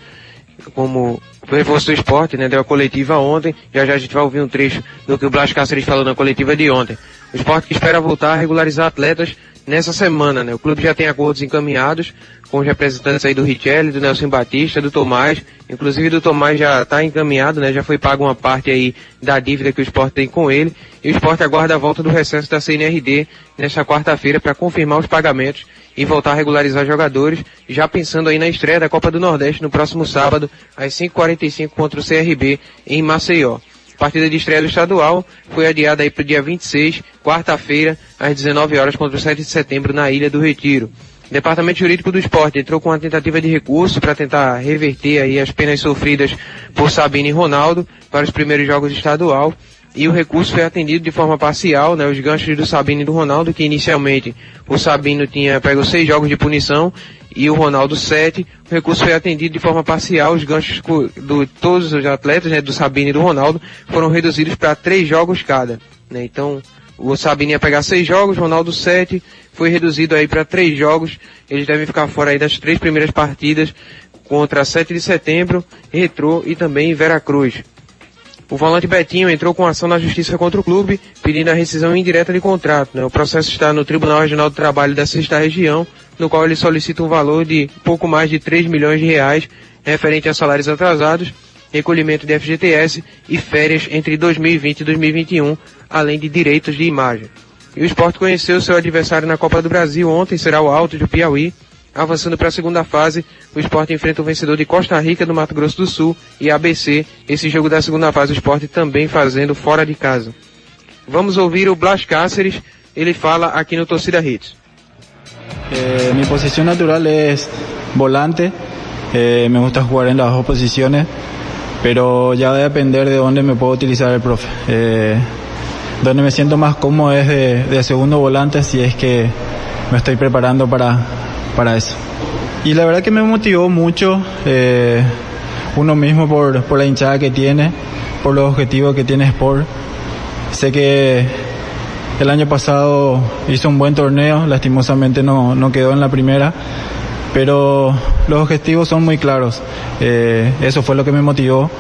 como reforço do esporte, né? Deu a coletiva ontem. Já já a gente vai ouvir um trecho do que o Blas Cáceres falou na coletiva de ontem. O esporte que espera voltar a regularizar atletas nessa semana, né? O clube já tem acordos encaminhados com os representantes aí do Richelli, do Nelson Batista, do Tomás. Inclusive do Tomás já está encaminhado, né? Já foi pago uma parte aí da dívida que o esporte tem com ele. E o esporte aguarda a volta do recesso da CNRD nesta quarta-feira para confirmar os pagamentos e voltar a regularizar jogadores, já pensando aí na estreia da Copa do Nordeste no próximo sábado, às 5h45 contra o CRB em Maceió. Partida de estreia do estadual foi adiada aí para o dia 26, quarta-feira, às 19 horas contra o 7 de setembro na Ilha do Retiro. O Departamento Jurídico do Esporte entrou com uma tentativa de recurso para tentar reverter aí as penas sofridas por Sabino e Ronaldo para os primeiros jogos estadual. E o recurso foi atendido de forma parcial, né? Os ganchos do Sabino e do Ronaldo, que inicialmente o Sabino tinha pego seis jogos de punição e o Ronaldo sete. O recurso foi atendido de forma parcial. Os ganchos do todos os atletas, né? Do Sabino e do Ronaldo, foram reduzidos para três jogos cada, né? Então, o Sabino ia pegar seis jogos, Ronaldo sete, foi reduzido aí para três jogos. Eles devem ficar fora aí das três primeiras partidas contra 7 de setembro, Retrô e também Veracruz. O volante Betinho entrou com ação na justiça contra o clube, pedindo a rescisão indireta de contrato. né? O processo está no Tribunal Regional do Trabalho da Sexta Região, no qual ele solicita um valor de pouco mais de 3 milhões de reais, referente a salários atrasados, recolhimento de FGTS e férias entre 2020 e 2021, além de direitos de imagem. E o esporte conheceu seu adversário na Copa do Brasil ontem, será o Alto de Piauí. Avançando para a segunda fase, o esporte enfrenta o vencedor de Costa Rica do Mato Grosso do Sul e ABC. Esse jogo da segunda fase, o esporte também fazendo fora de casa. Vamos ouvir o Blas Cáceres, ele fala aqui no Torcida Hits. Eh, mi posición natural es volante. Eh, me gusta jugar en las dos posiciones, pero ya va a depender de dónde me puedo utilizar el profe. Eh, donde me siento más cómodo es de, de segundo volante, si es que me estoy preparando para, para eso. Y la verdad que me motivó mucho eh, uno mismo por, por la hinchada que tiene, por los objetivos que tiene Sport. Sé que el año pasado hizo un buen torneo, lastimosamente no, no quedó en la primera, pero los objetivos son muy claros. Eh, eso fue lo que me motivó,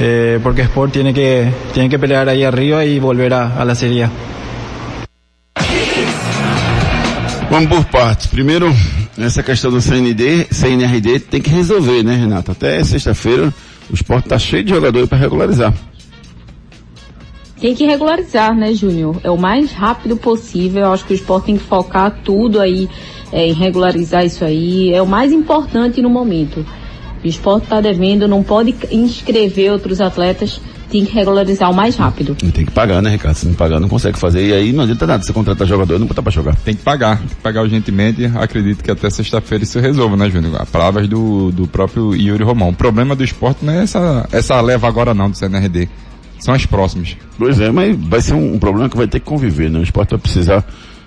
eh, porque Sport tiene que, tiene que pelear ahí arriba y volver a, a la Serie. Vamos por partes. Primeiro, essa questão do CND, CNRD tem que resolver, né, Renato? Até sexta-feira o esporte tá cheio de jogadores para regularizar. Tem que regularizar, né, Júnior? É o mais rápido possível. Eu acho que o esporte tem que focar tudo aí é, em regularizar isso aí. É o mais importante no momento. O esporte está devendo, não pode inscrever outros atletas, tem que regularizar o mais rápido. E tem que pagar, né, Ricardo? Se não pagar, não consegue fazer. E aí não adianta nada você contratar jogador não botar pra jogar. Tem que pagar, tem que pagar urgentemente. Acredito que até sexta-feira isso resolva, né, Júnior? A palavras do, do próprio Yuri Romão. O problema do esporte não é essa, essa leva agora não do CNRD. São as próximas. Pois é, mas vai ser um, problema que vai ter que conviver, né? O esporte vai precisar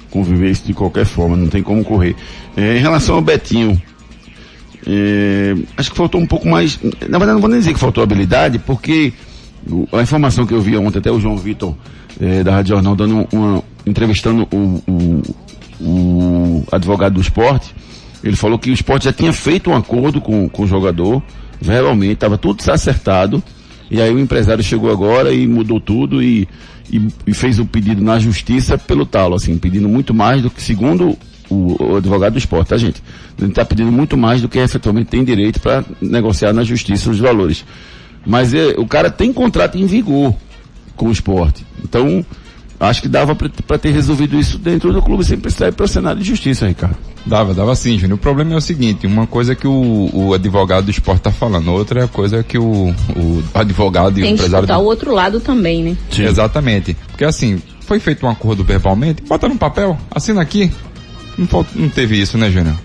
conviver isso de qualquer forma, não tem como correr. É, em relação ao Betinho, é, acho que faltou um pouco mais. Na verdade, não vou nem dizer que faltou habilidade, porque a informação que eu vi ontem, até o João Vitor, é, da Rádio Jornal, dando uma, entrevistando o, o, o advogado do esporte, ele falou que o esporte já tinha feito um acordo com, com o jogador, verbalmente, estava tudo acertado, e aí o empresário chegou agora e mudou tudo e, e, e fez o pedido na justiça pelo talo, assim, pedindo muito mais do que, segundo o, o advogado do esporte, tá gente? Ele está pedindo muito mais do que efetivamente tem direito para negociar na justiça os valores. Mas é, o cara tem contrato em vigor com o esporte. Então, acho que dava para ter resolvido isso dentro do clube sem precisar ir para o cenário de justiça, Ricardo. Dava, dava sim, Júnior. O problema é o seguinte, uma coisa que o, o advogado do esporte tá falando, outra é a coisa que o, o advogado e o Tem que empresário escutar do... o outro lado também, né? Exatamente. Porque assim, foi feito um acordo verbalmente, bota no papel, assina aqui. Não, não teve isso, né, Júnior?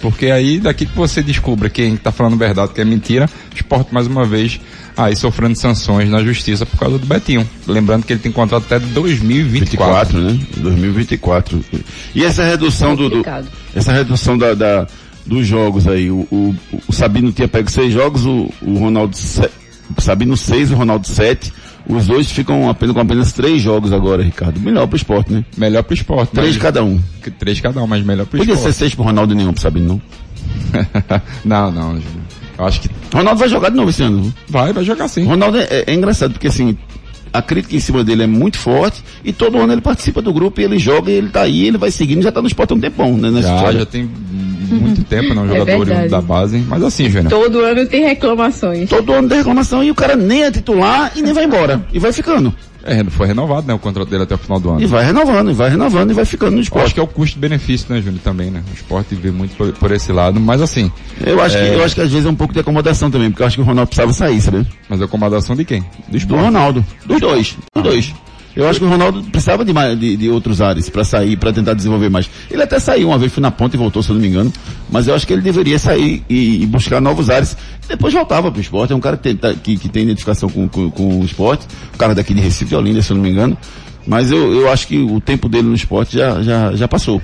Porque aí, daqui que você descubra quem tá falando verdade, que é mentira, o esporte mais uma vez aí sofrendo sanções na justiça por causa do Betinho. Lembrando que ele tem contrato até 2024. 24, né? 2024. E essa redução do, do- Complicado. essa redução da, da- dos jogos aí, o, o, o Sabino tinha pego seis jogos, o, o Ronaldo se, o Sabino seis, o Ronaldo sete. Os dois ficam apenas com apenas três jogos agora, Ricardo. Melhor pro esporte, né? Melhor pro esporte. Três mas- cada um. Três cada um, mas melhor pro Podia ser esporte. seis pro Ronaldo e nenhum pro Sabino, não? não, não, Júnior. Acho que. Ronaldo vai jogar de novo esse ano. Vai, vai jogar sim. Ronaldo é, é engraçado, porque assim, a crítica em cima dele é muito forte e todo ano ele participa do grupo e ele joga e ele tá aí, ele vai seguindo, já tá no esporte há um tempão, né? Nessa Já, história. já tem muito tempo, não, É jogador verdade. da base. Mas assim, Júnior. Todo ano tem reclamações. Todo ano tem reclamação e o cara nem é titular e nem vai embora. E vai ficando. É, foi renovado, né? O contrato dele até o final do ano. E vai renovando, e vai renovando e vai ficando no Eu esporte. acho que é o custo-benefício, né, Júnior, também, né? O esporte vê muito por, por esse lado, mas assim. Eu acho, é, que, eu acho que às vezes é um pouco de acomodação também, porque eu acho que o Ronaldo precisava sair, sabe? Mas a acomodação de quem? Do Do esporte. Ronaldo. Dos dois. Dos dois. Eu acho que o Ronaldo precisava de, de, de outros ares pra sair, pra tentar desenvolver mais. Ele até saiu uma vez, foi na ponta e voltou, se eu não me engano. Mas eu acho que ele deveria sair e, e buscar novos ares. Depois voltava pro esporte. É um cara que tem, tá- que, que tem identificação com, com, com o esporte. Um cara daqui de Recife de Olinda, se eu não me engano. Mas eu, eu acho que o tempo dele no esporte já, já, já passou.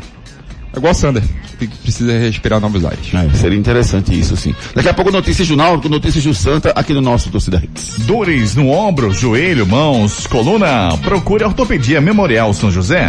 É igual o Sander, que precisa respirar novos ares. É, seria interessante isso, sim. Daqui a pouco notícias do Náutico, notícias do Santa, aqui no nosso Torcida Hits. Dores no ombro, joelho, mãos, coluna. Procure a Ortopedia Memorial São José.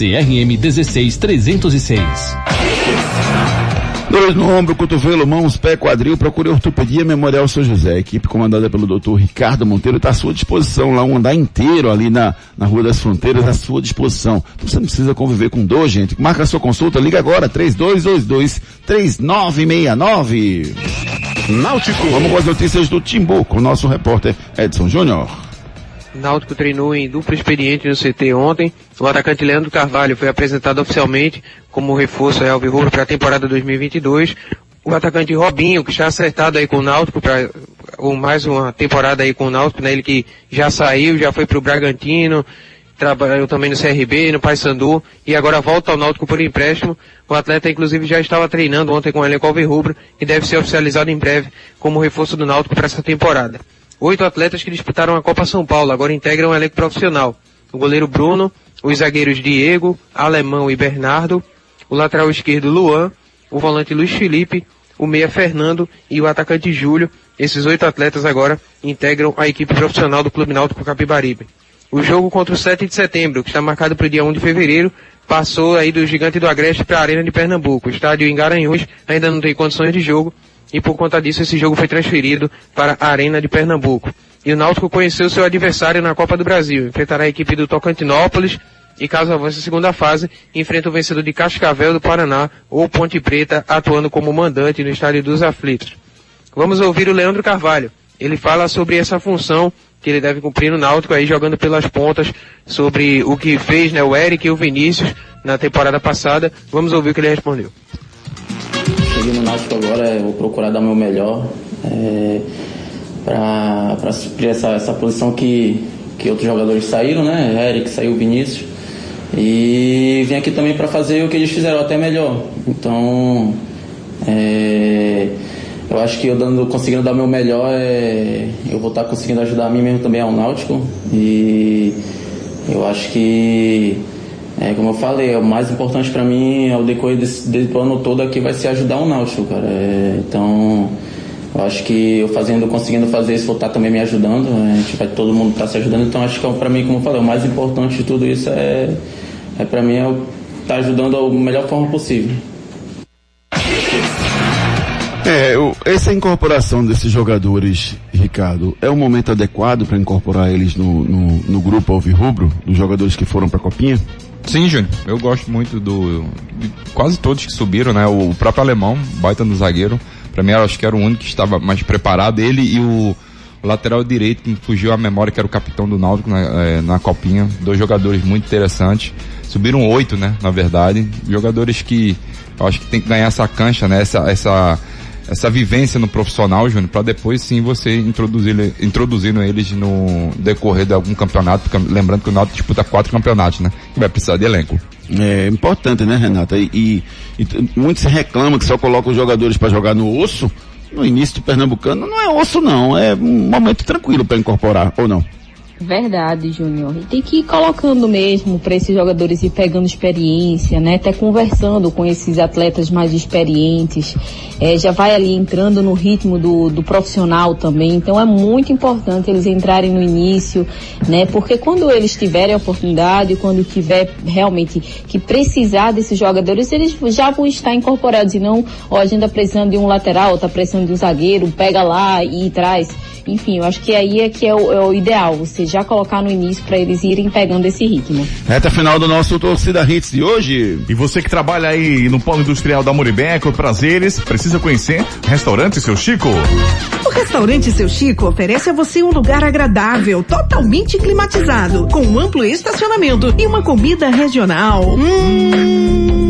CRM 16306. Dores no ombro, cotovelo, mãos, pé, quadril, procure Ortopedia Memorial São José. A equipe comandada pelo Dr. Ricardo Monteiro está à sua disposição lá, um andar inteiro ali na, na Rua das Fronteiras, à sua disposição. Então você não precisa conviver com dor, gente. Marca a sua consulta, liga agora, 3222-3969. Náutico. Vamos com as notícias do Timbu, com o nosso repórter Edson Júnior. Náutico treinou em duplo expediente no CT ontem. O atacante Leandro Carvalho foi apresentado oficialmente como reforço ao Alvirrubro para a temporada 2022. O atacante Robinho, que está acertado aí com o Náutico para mais uma temporada aí com o Náutico, né? Ele que já saiu, já foi para o Bragantino, trabalhou também no CRB, no Paysandu e agora volta ao Náutico por empréstimo. O atleta inclusive já estava treinando ontem com o elenco Alvirrubro e deve ser oficializado em breve como reforço do Náutico para essa temporada. Oito atletas que disputaram a Copa São Paulo agora integram o elenco profissional. O goleiro Bruno, os zagueiros Diego, Alemão e Bernardo, o lateral esquerdo Luan, o volante Luiz Felipe, o meia Fernando e o atacante Júlio. Esses oito atletas agora integram a equipe profissional do Clube Náutico Capibaribe. O jogo contra o 7 de setembro, que está marcado para o dia 1 de fevereiro, passou aí do Gigante do Agreste para a Arena de Pernambuco. O estádio em Garanhuns ainda não tem condições de jogo e por conta disso esse jogo foi transferido para a Arena de Pernambuco. E o Náutico conheceu seu adversário na Copa do Brasil, enfrentará a equipe do Tocantinópolis e caso avance a segunda fase, enfrenta o vencedor de Cascavel do Paraná ou Ponte Preta atuando como mandante no estádio dos aflitos. Vamos ouvir o Leandro Carvalho. Ele fala sobre essa função que ele deve cumprir no Náutico aí jogando pelas pontas sobre o que fez né, o Eric e o Vinícius na temporada passada. Vamos ouvir o que ele respondeu. Cheguei no Náutico agora, vou procurar dar o meu melhor é, para suprir essa, essa posição que, que outros jogadores saíram, né? Eric saiu, Vinícius. E vim aqui também para fazer o que eles fizeram até melhor. Então, é, eu acho que eu dando, conseguindo dar o meu melhor, é, eu vou estar conseguindo ajudar a mim mesmo também ao Náutico. E eu acho que é, como eu falei, é o mais importante para mim ao decorrer desse, desse ano todo aqui vai ser ajudar o Náutico, cara. É, então, eu acho que eu fazendo, conseguindo fazer isso, vou estar também me ajudando. A gente vai todo mundo estar se ajudando. Então, acho que para mim, como eu falei, o mais importante de tudo isso é, é para mim é estar ajudando da melhor forma possível. É, o- essa incorporação desses jogadores, Ricardo, é o momento adequado para incorporar eles no, no, no grupo Alvirrubro, dos jogadores que foram para a Copinha? Sim, Júnior. Eu gosto muito do. quase todos que subiram, né? O próprio alemão, baita no zagueiro. Pra mim, eu acho que era o único que estava mais preparado. Ele e o, o lateral direito, que fugiu à memória, que era o capitão do Náutico na, eh, na Copinha. Dois jogadores muito interessantes. Subiram oito, né? Na verdade. Jogadores que eu acho que tem que ganhar essa cancha, né? Essa, essa, essa vivência no profissional, Júnior, para depois sim você introduzir, introduzindo eles no decorrer de algum campeonato, porque lembrando que o Náutico disputa quatro campeonatos, né? Que vai precisar de elenco. É importante, né, Renata? E, e, e muitos reclamam que só colocam os jogadores para jogar no osso, no início do Pernambucano não é osso não, é um momento tranquilo para incorporar, ou não? Verdade, Júnior. E tem que ir colocando mesmo para esses jogadores ir pegando experiência, né? Até conversando com esses atletas mais experientes. É, já vai ali entrando no ritmo do, do profissional também. Então é muito importante eles entrarem no início, né? Porque quando eles tiverem a oportunidade, quando tiver realmente que precisar desses jogadores, eles já vão estar incorporados. E não, ó, a gente tá precisando de um lateral, tá precisando de um zagueiro, pega lá e traz. Enfim, eu acho que aí é que é o, é o ideal, você já colocar no início para eles irem pegando esse ritmo. Reta final do nosso Torcida Hits de hoje. E você que trabalha aí no Polo Industrial da Moribeco, prazeres, precisa conhecer Restaurante Seu Chico. O Restaurante Seu Chico oferece a você um lugar agradável, totalmente climatizado, com um amplo estacionamento e uma comida regional. Hum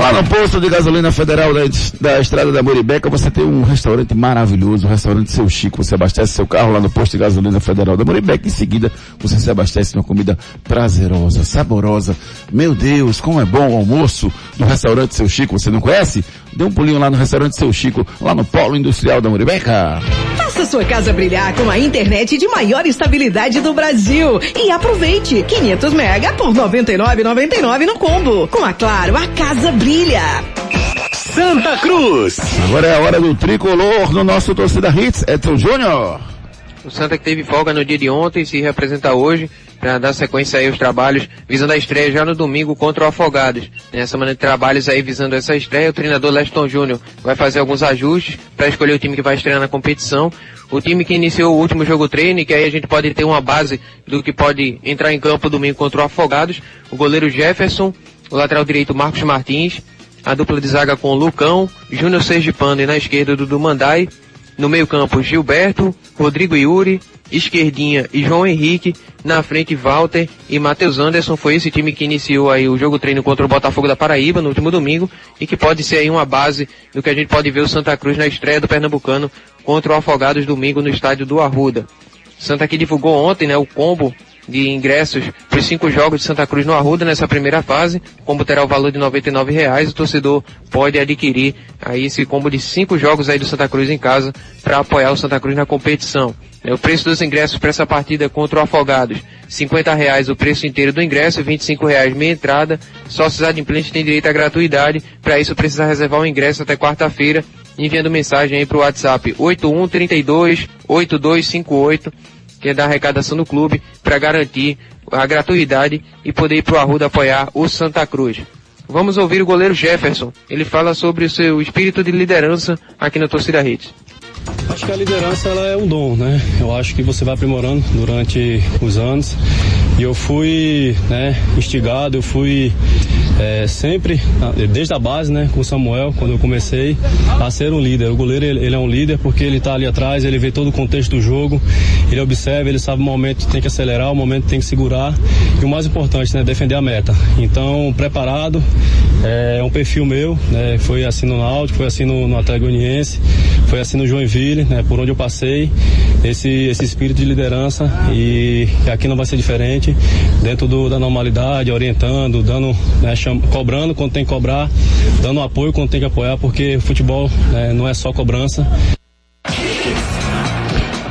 Lá no posto de gasolina federal da, da Estrada da Moribeca, você tem um restaurante maravilhoso, o restaurante Seu Chico. Você abastece seu carro lá no posto de gasolina federal da Moribeca. Em seguida, você se abastece de uma comida prazerosa, saborosa. Meu Deus, como é bom o almoço do restaurante Seu Chico. Você não conhece? Dê um pulinho lá no restaurante Seu Chico, lá no Polo Industrial da Moribeca. Faça sua casa brilhar com a internet de maior estabilidade do Brasil. E aproveite 500 mega por 99,99 no combo. Com a Claro, a casa brilha. Santa Cruz. Agora é a hora do tricolor no nosso torcida Hits, Edson Júnior. O Santa que teve folga no dia de ontem se representa hoje para dar sequência aí aos trabalhos, visando a estreia já no domingo contra o Afogados. Nessa semana de trabalhos aí visando essa estreia, o treinador Leston Júnior vai fazer alguns ajustes para escolher o time que vai estrear na competição. O time que iniciou o último jogo treino, que aí a gente pode ter uma base do que pode entrar em campo domingo contra o Afogados. O goleiro Jefferson, o lateral direito Marcos Martins, a dupla de zaga com Lucão, Júnior Sergipano e na esquerda do Mandai, no meio campo Gilberto, Rodrigo Yuri, esquerdinha e João Henrique, na frente Walter e Matheus Anderson, foi esse time que iniciou aí o jogo treino contra o Botafogo da Paraíba no último domingo e que pode ser aí uma base do que a gente pode ver o Santa Cruz na estreia do Pernambucano contra o Afogados domingo no estádio do Arruda. Santa que divulgou ontem, né, o combo de ingressos para os cinco jogos de Santa Cruz no Arruda nessa primeira fase. O combo terá o valor de R$ reais. O torcedor pode adquirir aí esse combo de cinco jogos aí do Santa Cruz em casa para apoiar o Santa Cruz na competição. É, o preço dos ingressos para essa partida contra o Afogados, R$ reais o preço inteiro do ingresso, R$ reais meia entrada. Sócios adimplentes têm direito à gratuidade. Para isso precisa reservar o ingresso até quarta-feira, enviando mensagem aí para o WhatsApp 8132 8258 que é da arrecadação do clube, para garantir a gratuidade e poder ir para o Arruda apoiar o Santa Cruz. Vamos ouvir o goleiro Jefferson. Ele fala sobre o seu espírito de liderança aqui na torcida Hits. Acho que a liderança ela é um dom, né? Eu acho que você vai aprimorando durante os anos. E eu fui né, instigado, eu fui é, sempre, desde a base, né, com o Samuel, quando eu comecei, a ser um líder. O goleiro, ele, ele é um líder porque ele está ali atrás, ele vê todo o contexto do jogo, ele observa, ele sabe o momento que tem que acelerar, o momento que tem que segurar e o mais importante, né, defender a meta. Então, preparado, é um perfil meu, né, foi assim no Náutico, foi assim no, no Atlético Goianiense, foi assim no Joinville, né, por onde eu passei, esse, esse espírito de liderança e aqui não vai ser diferente, dentro do, da normalidade, orientando, dando, né, cham, cobrando quando tem que cobrar, dando apoio quando tem que apoiar, porque futebol né, não é só cobrança.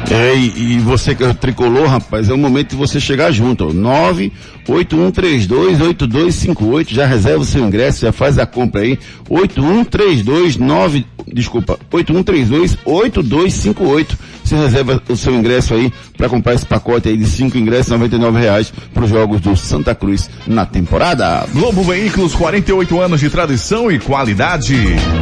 É, e, você que é tricolor, rapaz, é o momento de você chegar junto. 981328258, já reserva o seu ingresso, já faz a compra aí. 81329, desculpa, 81328258. Você reserva o seu ingresso aí para comprar esse pacote aí de cinco ingressos, R$ reais para os jogos do Santa Cruz na temporada. Globo Veículos, 48 anos de tradição e qualidade.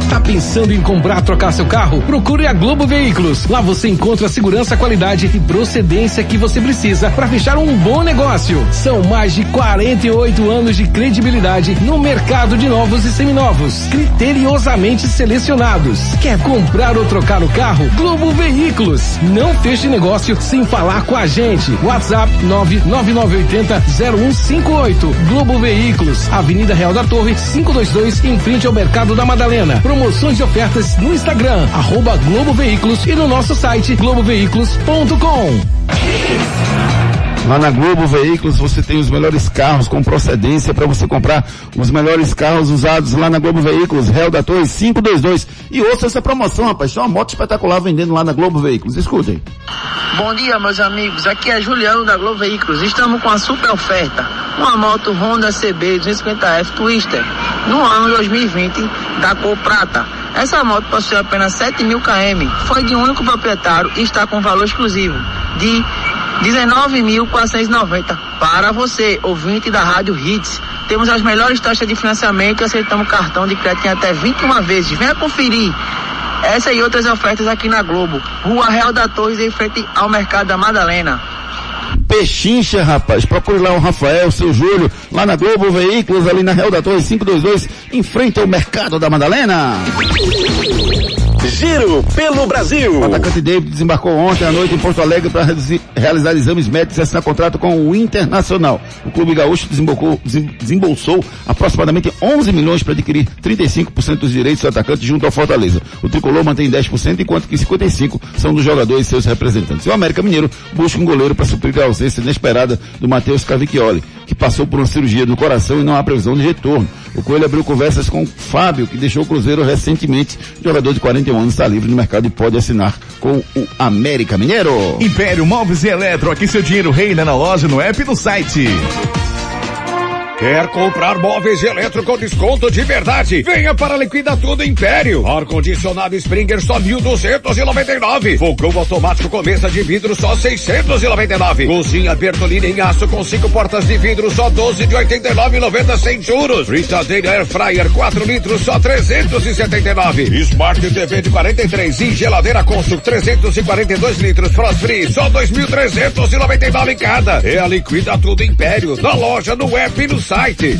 Tá pensando em comprar, trocar seu carro? Procure a Globo Veículos. Lá você encontra a segurança, qualidade e procedência que você precisa para fechar um bom negócio. São mais de 48 anos de credibilidade no mercado de novos e seminovos, criteriosamente selecionados. Quer comprar ou trocar o carro? Globo Veículos. Não feche negócio sem falar com a gente. WhatsApp 99980-0158. Globo Veículos, Avenida Real da Torre, 522, em frente ao Mercado da Madalena. Promoções e ofertas no Instagram, arroba Globo Veículos e no nosso site globoveículos.com. Lá na Globo Veículos você tem os melhores carros com procedência para você comprar os melhores carros usados lá na Globo Veículos, Real da Torre 522. E ouça essa promoção, rapaz. Tem uma moto espetacular vendendo lá na Globo Veículos. Escutem. Bom dia, meus amigos. Aqui é Juliano da Globo Veículos. Estamos com a super oferta. Uma moto Honda CB 250F Twister no ano 2020 da cor prata. Essa moto possui apenas 7 mil km, foi de um único proprietário e está com valor exclusivo de 19.490 para você, ouvinte da Rádio Hits. Temos as melhores taxas de financiamento e aceitamos cartão de crédito em até 21 vezes. Venha conferir essa e outras ofertas aqui na Globo. Rua Real da Torres, em frente ao Mercado da Madalena. Pechincha, rapaz. Procure lá o Rafael, o seu Júlio, lá na Globo Veículos, ali na Real da Torre 522, em frente ao Mercado da Madalena. Giro pelo Brasil. O atacante David desembarcou ontem à noite em Porto Alegre para realizar exames médicos e assinar contrato com o Internacional. O clube gaúcho desembolsou aproximadamente 11 milhões para adquirir 35% dos direitos do atacante junto ao Fortaleza. O tricolor mantém 10%, enquanto que 55% são dos jogadores e seus representantes. E o América Mineiro busca um goleiro para suprir a ausência inesperada do Matheus Cavicchioli, que passou por uma cirurgia no coração e não há previsão de retorno. O Coelho abriu conversas com o Fábio, que deixou o Cruzeiro recentemente. Jogador de 41 anos está livre no mercado e pode assinar com o América Mineiro. Império Móveis e Eletro, aqui seu dinheiro reina na loja, no app e no site. Quer comprar móveis e eletro com desconto de verdade? Venha para Liquida Tudo Império. Ar-condicionado Springer só 1.299. Fogão automático com mesa de vidro só 699. Cozinha Bertolini em aço com cinco portas de vidro só 12 de 89,90 sem juros. Fritadeira Air Fryer 4 litros só 379. Smart TV de 43 e geladeira Consul 342 litros Frost Free só 2.399 cada. É a Liquida Tudo Império. Na loja, no app e no site.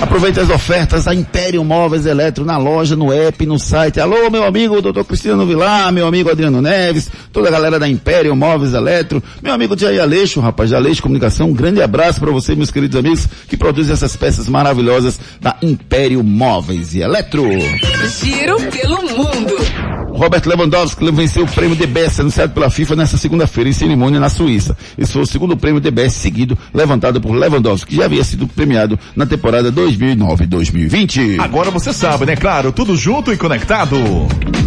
Aproveite as ofertas da Império Móveis Eletro na loja, no app, no site. Alô, meu amigo doutor Cristiano Vilar, meu amigo Adriano Neves, toda a galera da Império Móveis Eletro, meu amigo Jair Aleixo, rapaz, de Aleixo Comunicação, um grande abraço para você, meus queridos amigos, que produzem essas peças maravilhosas da Império Móveis e Eletro. Giro pelo mundo. Robert Lewandowski venceu o prêmio The Best anunciado pela FIFA nesta segunda-feira em cerimônia na Suíça. Esse foi o segundo prêmio The Best seguido levantado por Lewandowski, que já havia sido premiado na temporada 2009-2020. Agora você sabe, né? Claro, tudo junto e conectado.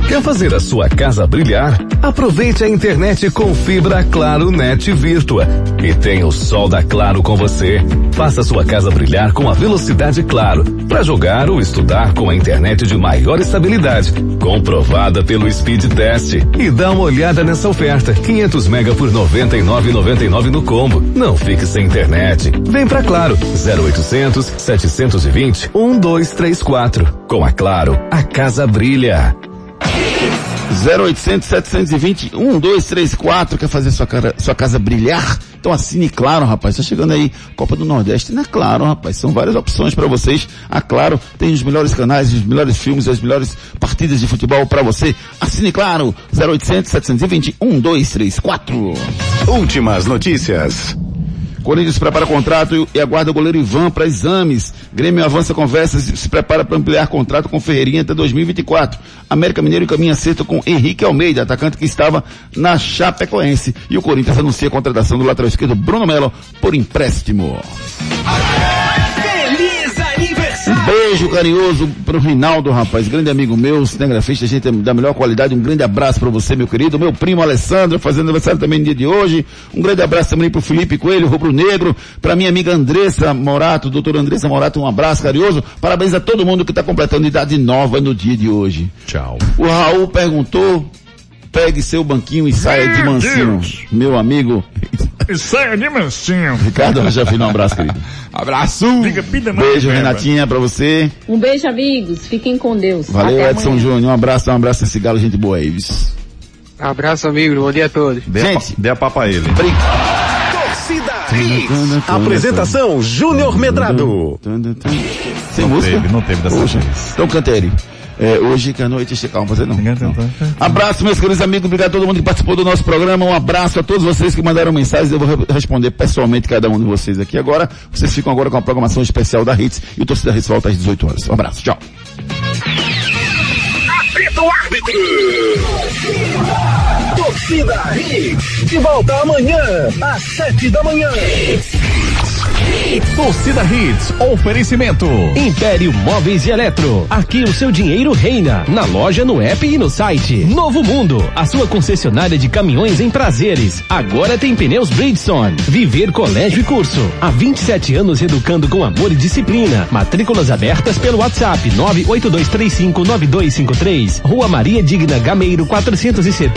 Quer fazer a sua casa brilhar? Aproveite a internet com fibra Claro Net Virtua e tenha o sol da Claro com você. Faça sua casa brilhar com a velocidade Claro para jogar ou estudar com a internet de maior estabilidade, comprovada pelo Speed Test. E dá uma olhada nessa oferta: 500 mega por 99,99 no combo. Não fique sem internet. Vem pra Claro 0800 720 1234. Com a Claro, a casa brilha. 0800 720 1234 quer fazer sua, cara, sua casa brilhar? Então assine Claro, rapaz. Tá chegando aí Copa do Nordeste, não é Claro, rapaz. São várias opções para vocês. A Claro tem os melhores canais, os melhores filmes, as melhores partidas de futebol para você. Assine Claro 0800 720 1234. Últimas notícias. Corinthians prepara contrato e aguarda o goleiro Ivan para exames. Grêmio avança conversas e se prepara para ampliar contrato com Ferreirinha até 2024. América Mineiro encaminha acerto com Henrique Almeida, atacante que estava na Chapecoense. E o Corinthians anuncia a contratação do lateral esquerdo Bruno Melo por empréstimo. Um beijo carinhoso pro Rinaldo, rapaz, grande amigo meu, cinegrafista, gente da melhor qualidade. Um grande abraço para você, meu querido. Meu primo Alessandro, fazendo aniversário também no dia de hoje. Um grande abraço também pro Felipe Coelho, Rubro Negro, pra minha amiga Andressa Morato, doutora Andressa Morato, um abraço carinhoso. Parabéns a todo mundo que tá completando idade nova no dia de hoje. Tchau. O Raul perguntou, pegue seu banquinho e saia de mansinho. Meu amigo. E saia de mansinho. Ricardo Rocha Filho, um abraço, querido. Abraço. Diga, pida mais Beijo. Renatinha, pra você. Um beijo, amigos. Fiquem com Deus. Valeu, Até Edson amanhã. Júnior. Um abraço, um abraço nesse galo, gente boa aí. vis. Abraço, amigo. Bom dia a todos. Dê a, pa- dê a papa a ele. Torcida Hits. Apresentação Júnior Medrado. Sem Não música? teve, não teve dessa Poxa, vez. Então canta ele. É, hoje que a noite chega. Calma, fazer não. não. Abraço, meus queridos amigos. Obrigado a todo mundo que participou do nosso programa. Um abraço a todos vocês que mandaram mensagens. Eu vou re- responder pessoalmente cada um de vocês aqui agora. Vocês ficam agora com a programação especial da Hits e o Torcida Hits volta às 18 horas. Um abraço. Tchau. Torcida Hits. De volta amanhã, às sete da manhã. Torcida Hits, oferecimento. Império Móveis e Eletro. Aqui o seu dinheiro reina. Na loja, no app e no site. Novo Mundo, a sua concessionária de caminhões em prazeres. Agora tem pneus Bridgestone. Viver Colégio e Curso. Há 27 anos educando com amor e disciplina. Matrículas abertas pelo WhatsApp 982359253. Rua Maria Digna Gameiro 470.